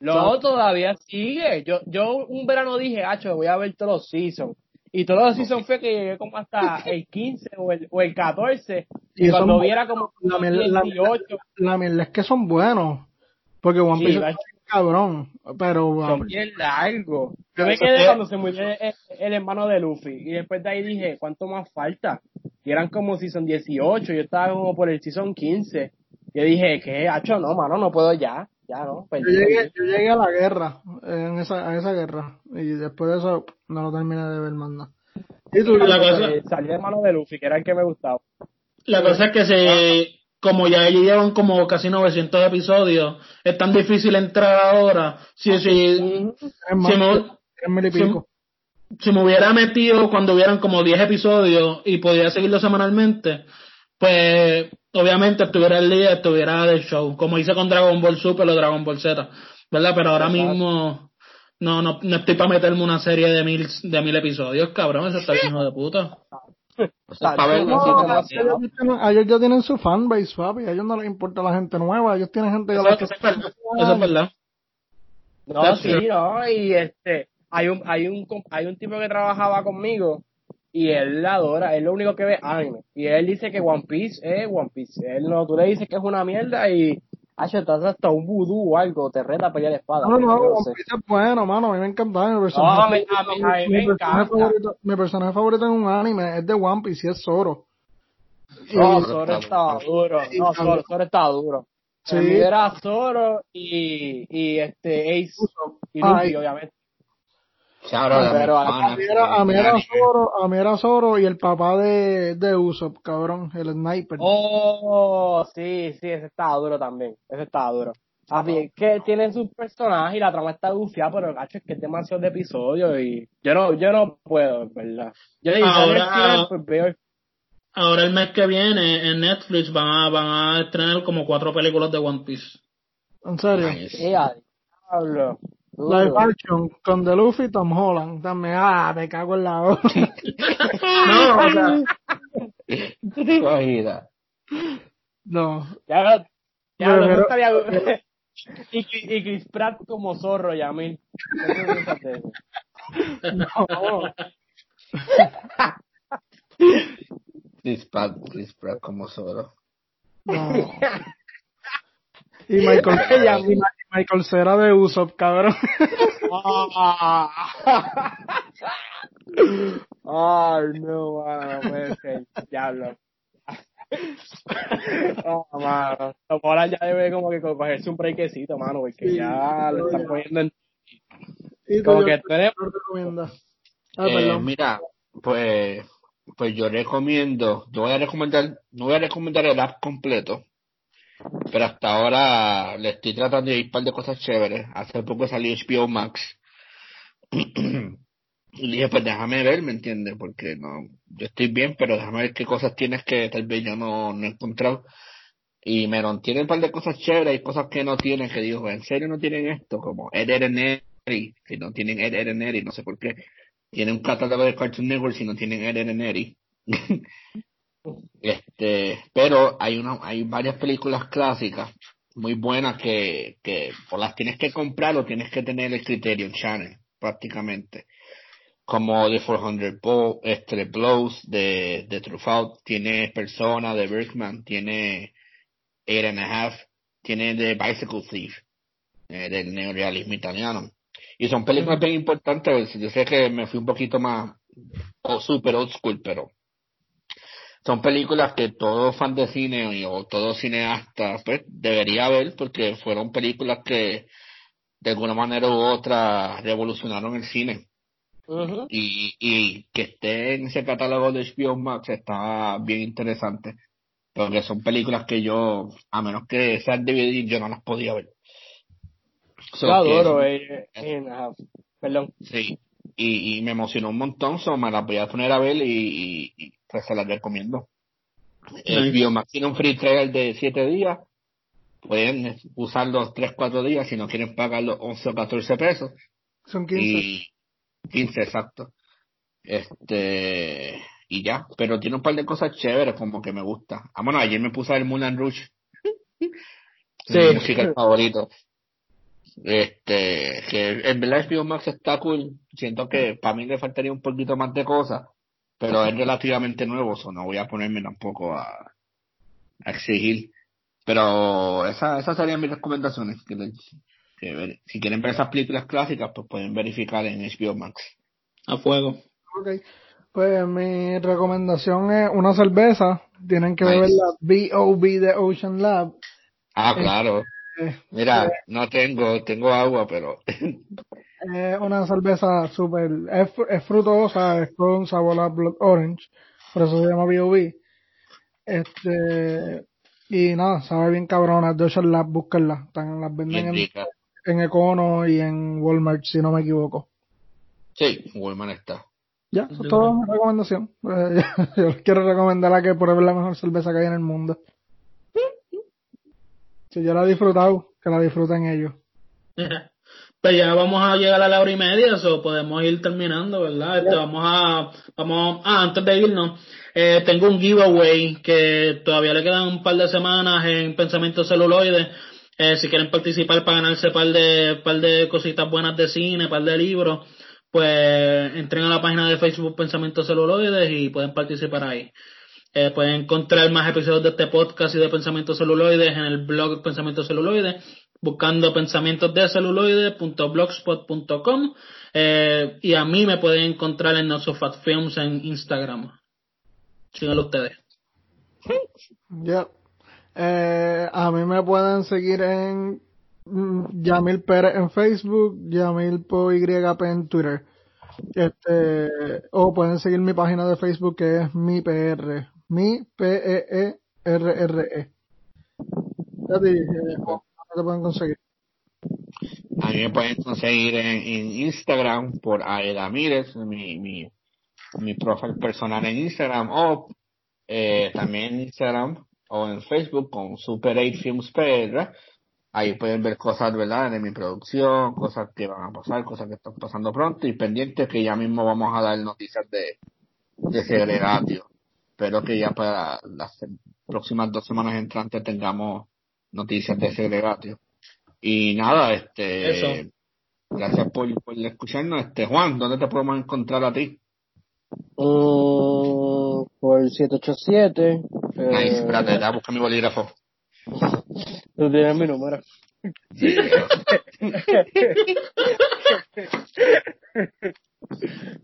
No, todavía sigue. Yo, yo un verano dije, hacho, voy a ver todos los seasons. Y todos los seasons fue que llegué como hasta el 15 o el, o el 14. Y, Y cuando viera como la miel- la- 18, La mierda es que son buenos. Porque One Sí, Piece es cabrón. Pero son One bien largos. Yo me quedé cuando se murió el, el hermano de Luffy. Y después de ahí dije, ¿cuánto más falta? Y eran como season 18. Yo estaba como por el season 15. Yo dije, ¿qué? Hacho, no, mano, no puedo ya. Ya, no. yo llegué, yo llegué a la guerra, en esa, a esa guerra. Y después de eso no lo terminé de ver más nada. ¿Y tú? La cosa- Salió el hermano de Luffy, que era el que me gustaba. La cosa es que se, como ya ellos llevan como casi 900 episodios, es tan difícil entrar ahora. Si, si, más, si me, si- me hubiera metido cuando hubieran como 10 episodios y podía seguirlo semanalmente, pues obviamente estuviera el día, estuviera del show, como hice con Dragon Ball Super o Dragon Ball Z, ¿verdad? Pero ahora Exacto. mismo no, no, no estoy para meterme una serie de mil, de mil episodios, cabrón, eso está hijo de puta. O sea, ver No, así, ellos, ya tienen, a ellos ya tienen su fanbase, papi. A ellos no les importa la gente nueva. Ellos tienen gente que Eso, la eso es verdad, eso es verdad. No, That's sí, true. no, y este, hay un, hay un, com- hay un tipo que trabajaba conmigo y él la adora, él lo único que ve anime. Y él dice que One Piece es One Piece. Él no, tú le dices que es una mierda y Hacho, estás hasta un vudú o algo, te reta a pelear espada. No, no. Piece es bueno, mano. A mí me encantaba. Mi No, personaje, a mí, a mí, a mí me mi, personaje encanta. favorito, mi personaje favorito en un anime es de One Piece y es Zoro. No, Y- Zoro estaba duro. No, Zoro, Zoro estaba duro. Sí. Era Zoro y, y este Ace y Luffy, obviamente. Shout out a mi Pero a- mí era, a mí era anime. Zoro, a mí era Zoro y el papá de, de Usopp, cabrón, el sniper. Oh, sí, sí, ese estaba duro también. Ese estaba duro. Así es que tienen sus personajes y la trama está gufiada, pero gacho, es que es demasiado de episodios y yo no, yo no puedo, en verdad. Yo digo, Ahora- Ahora, pues Ahora el mes que viene en Netflix van a, van a estrenar como cuatro películas de One Piece. En serio. Nice. Live action con The Luffy y Tom Holland. También, ah, me cago en la hora. No, o Cogida. no. Ya, lo- ya Pero- lo pero- estaría y, Chris- y Chris Pratt como zorro, Yamil. No. Chris Pratt, Chris Pratt como Zoro. no. Y Michael, y Ma- Michael Cera de Usopp, cabrón. Ay, no, mano, no puede ser. Diablo. Oh, mano. Holland ya debe como que cogerse un breakecito, mano, porque Sí, ya lo están poniendo en... Como yo- que no recomiendas. Ah, Eh, mira, pues, pues yo recomiendo, yo voy a recomendar, no voy a recomendar el app completo, pero hasta ahora le estoy tratando de ir par de cosas chéveres. Hace poco salió HBO Max. Y dije, pues déjame ver, ¿me entiendes? Porque no, yo estoy bien, pero déjame ver qué cosas tienes que tal vez yo no, no he encontrado. Y me tiene un par de cosas chéveres y cosas que no tienen, que digo, ¿en serio no tienen esto? Como Ed, Eddy, si no tienen Ed, Eddy, no sé por qué. Tienen un catálogo de Cartoon Network si no tienen Ed, Eddy. Este, pero hay una, hay varias películas clásicas muy buenas que, que o las tienes que comprar o tienes que tener el Criterion Channel, prácticamente. Como The 400 Blow, este, Blows de, de Truffaut, tiene Persona de Bergman, tiene Eight and a Half, tiene The Bicycle Thief, eh, del neorealismo italiano. Y son películas bien importantes, yo sé que me fui un poquito más, o super old school, pero son películas que todo fan de cine o todo cineasta pues debería ver porque fueron películas que de alguna manera u otra revolucionaron el cine y, y que esté en ese catálogo de HBO Max está bien interesante porque son películas que yo a menos que sean DVD yo no las podía ver So Yo que- adoro, eh, eh. Perdón. Sí, y, y me emocionó un montón, so me las voy a poner a ver y, y, y, pues se las recomiendo. El. Biomax tiene un free trial de 7 días, pueden usarlo 3, 4 días si no quieren pagar los 11 o 14 pesos. Son 15. Y 15, exacto. Este, y ya, pero tiene un par de cosas chéveres como que me gusta. Ah, bueno, ayer me puse ver Moulin Rouge. Sí. Mi musical favorito. Este, que en verdad HBO Max está cool. Siento que para mí le faltaría un poquito más de cosas, pero es relativamente nuevo, o no voy a ponerme tampoco a, a exigir. Pero esa, esas serían mis recomendaciones. Que, le- que ver- si quieren ver esas películas clásicas, pues pueden verificar en HBO Max. a fuego. Ok. Pues mi recomendación es una cerveza. Tienen que Nice. beber la B.O.B. de Ocean Lab. Ah, claro. Eh, Mira, no tengo, tengo agua, pero Es una cerveza súper, es, es frutosa, es con sabor a Blood Orange, por eso se llama B.O.B. Este, y nada, sabe bien cabrona, de Ocean Lab, búsquenla, están, las venden en, Econo y en Walmart, si no me equivoco. Sí, Woolman está. Ya, eso es toda mi recomendación. Eh, Yo les quiero recomendar a que prueben la mejor cerveza que hay en el mundo. Si yo la he disfrutado, que la disfruten ellos. Pues ya vamos a llegar a la hora y media, eso podemos ir terminando, ¿verdad? Este, vamos a, vamos, ah, antes de irnos, eh, tengo un giveaway que todavía le quedan un par de semanas en Pensamiento Celuloide. Eh, si quieren participar para ganarse par de, par de cositas buenas de cine, par de libros, pues entren a la página de Facebook Pensamiento Celuloides y pueden participar ahí. Eh, pueden encontrar más episodios de este podcast y de Pensamientos Celuloides en el blog Pensamientos Celuloides, buscando pensamientos de celuloides.blogspot.com. Eh, y a mí me pueden encontrar en Nosofat Films en Instagram. Síganlo ustedes. Ya. Eh, a mí me pueden seguir en mm, Yamil Pérez en Facebook, Yamil PoYP en Twitter. Este, o pueden seguir mi página de Facebook que es mi PR, mi P E E R R E. Ya te dije, ¿dónde te pueden conseguir? A mí me pueden conseguir en, en Instagram por Aeda Mírez, mi, mi, mi profile personal en Instagram, o eh, también en Instagram o en Facebook con Super 8 Films PR. Ahí pueden ver cosas, ¿verdad?, de mi producción, cosas que van a pasar, cosas que están pasando pronto y pendientes que ya mismo vamos a dar noticias de, de segregatio. Espero que ya para las próximas dos semanas entrantes tengamos noticias de segregatio. Y nada, este, Eso. gracias por, por escucharnos. Este, Juan, ¿dónde te podemos encontrar a ti? Mm, por 787. Nice, Eh, espérate, déjame buscar mi bolígrafo. tú tienes mi número. Sí,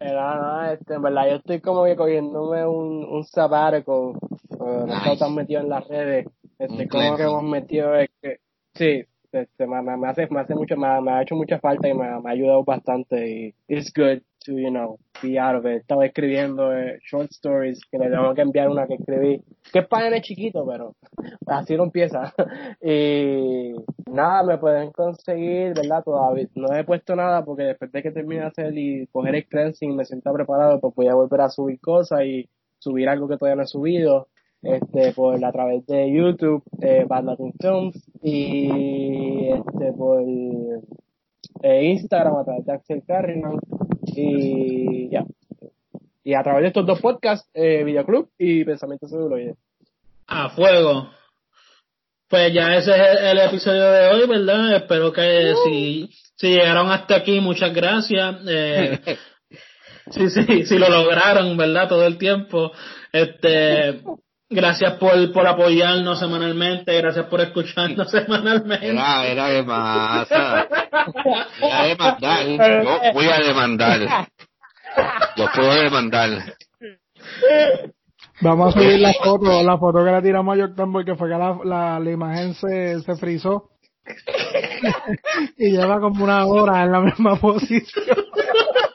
Era, no, este, en verdad, yo estoy como que cogiéndome un, un eh, no he estado Nice. tan metido en las redes. Un como que hemos metido, es que, sí, este, me, me, me hace, me hace mucho, me, me ha hecho mucha falta y me, me ha ayudado bastante y it's good to, you know, be out of it. Estaba escribiendo eh, short stories que le tengo que enviar una que escribí, que es para nene chiquito, pero así no empieza. y nada, me pueden conseguir, ¿verdad? Todavía no he puesto nada porque después de que termine de hacer y coger el cleansing me sienta preparado, pues voy a volver a subir cosas y subir algo que todavía no he subido este por a través de YouTube eh, Bad Latin y este por eh, Instagram a través de Axel Carrigan y ya y a través de estos dos podcasts eh, Videoclub y Pensamiento Celuloide A fuego. Pues ya ese es el, el episodio de hoy, ¿verdad? Espero que si, si llegaron hasta aquí, muchas gracias. Eh, sí, sí, si lo lograron, ¿verdad? Todo el tiempo. Este, gracias por, por apoyarnos semanalmente, gracias por escucharnos semanalmente. Era, era de masa. Era demandar. Yo voy a demandar. Yo puedo demandar. Vamos a subir la foto, la foto que le tiramos a porque fue que la, la, la imagen se, se frizó. y lleva como una hora en la misma posición.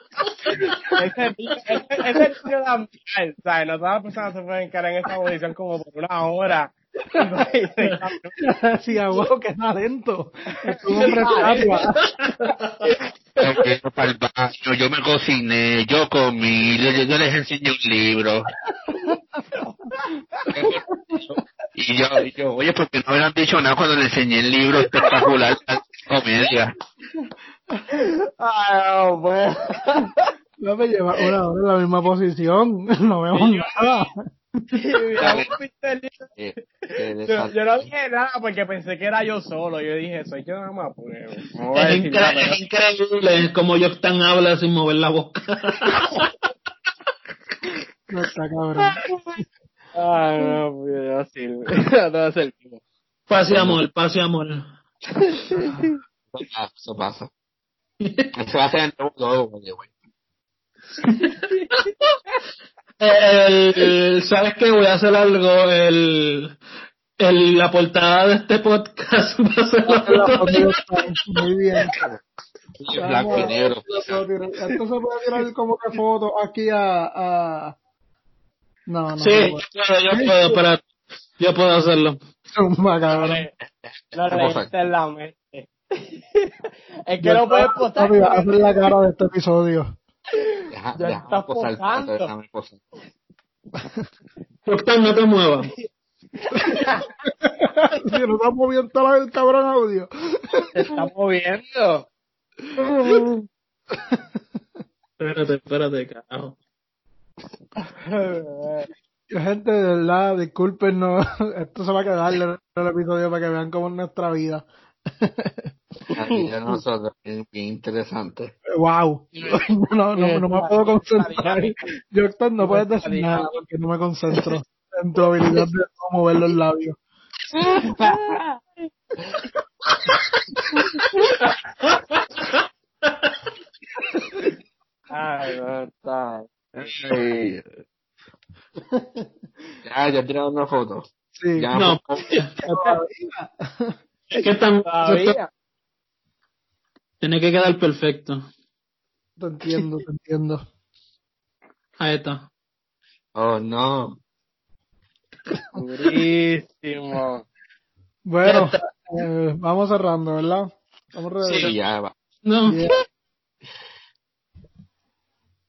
ese tío ese, ese tío da mal ¿sabes? no todas las personas se pueden quedar en esta posición como por una hora Decía, wow, qué talento. Es un hombre estatua. Yo quiero para el baño, yo me cociné, yo comí, yo, yo les enseñé un libro. Y yo, y yo, oye, porque no me han dicho nada cuando le enseñé el libro espectacular de comedia. Ay, no, pues. No me lleva una hora en la misma posición. No vemos nada. Eh, Yo, yo no dije nada porque pensé que era yo solo. Yo dije, soy yo nada más. Pues, Es, decir incre- nada, es increíble como Joktan habla sin mover la boca. No está cabrón. Ay, no, pues, no sirve. No sirve. Paz y amor, paz y amor. Ah, Eso pasa. Eso va a ser en todo, güey. El, el- ¿Sabes qué? Voy a hacer algo. El, el, la portada de este podcast va a ser la La Yorktown, Muy bien. Y blanco y negro. Esto se puede tirar como que foto aquí a, a... No, no. Sí, no yo puedo, yo puedo, espera, yo puedo hacerlo. Zumba, cabrón. No ¿Qué cosa? leíste en la mente. es que no puedes postar. A hacer la cara de este episodio. Deja, Ya estás posar, posando. déjame posar. Joktan, no te muevas. Si no está moviendo el cabrón audio. Se está moviendo. Espérate, espérate, carajo. Gente, de verdad, discúlpenos. Esto se va a quedar en el episodio para que vean cómo es nuestra vida. Nosotros bien interesante. Wow. No, no, no me puedo concentrar. Yo no puedes decir nada porque no me concentro. en tu habilidad de no mover los labios. Ay, está. Ay. Ya, ya tiraron una foto. Sí, Ya, No, es que tan, Todavía. Tiene que quedar perfecto. te entiendo, te entiendo. Ahí está. Oh, no. Durísimo. Bueno, eh, vamos cerrando, ¿verdad? Vamos Sí, ya va. No, Yeah.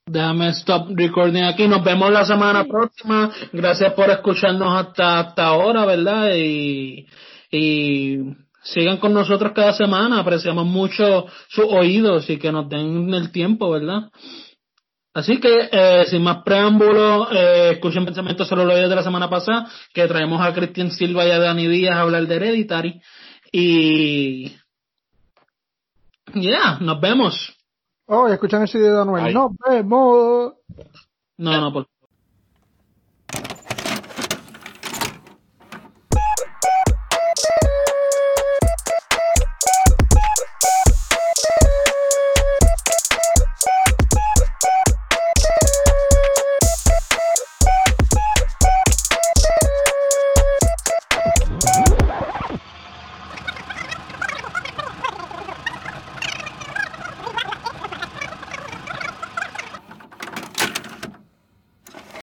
déjame stop recording aquí. Nos vemos la semana próxima. Gracias por escucharnos hasta, hasta ahora, ¿verdad? Y, y sigan con nosotros cada semana. Apreciamos mucho sus oídos y que nos den el tiempo, ¿verdad? Así que, eh, sin más preámbulos, eh, escuchen pensamientos sobre los oídos de la semana pasada, que traemos a Cristian Silva y a Dani Díaz a hablar de Hereditary. Y, yeah, nos vemos. Oh, escuchan el CD de Anuel. Nos vemos. No, no, por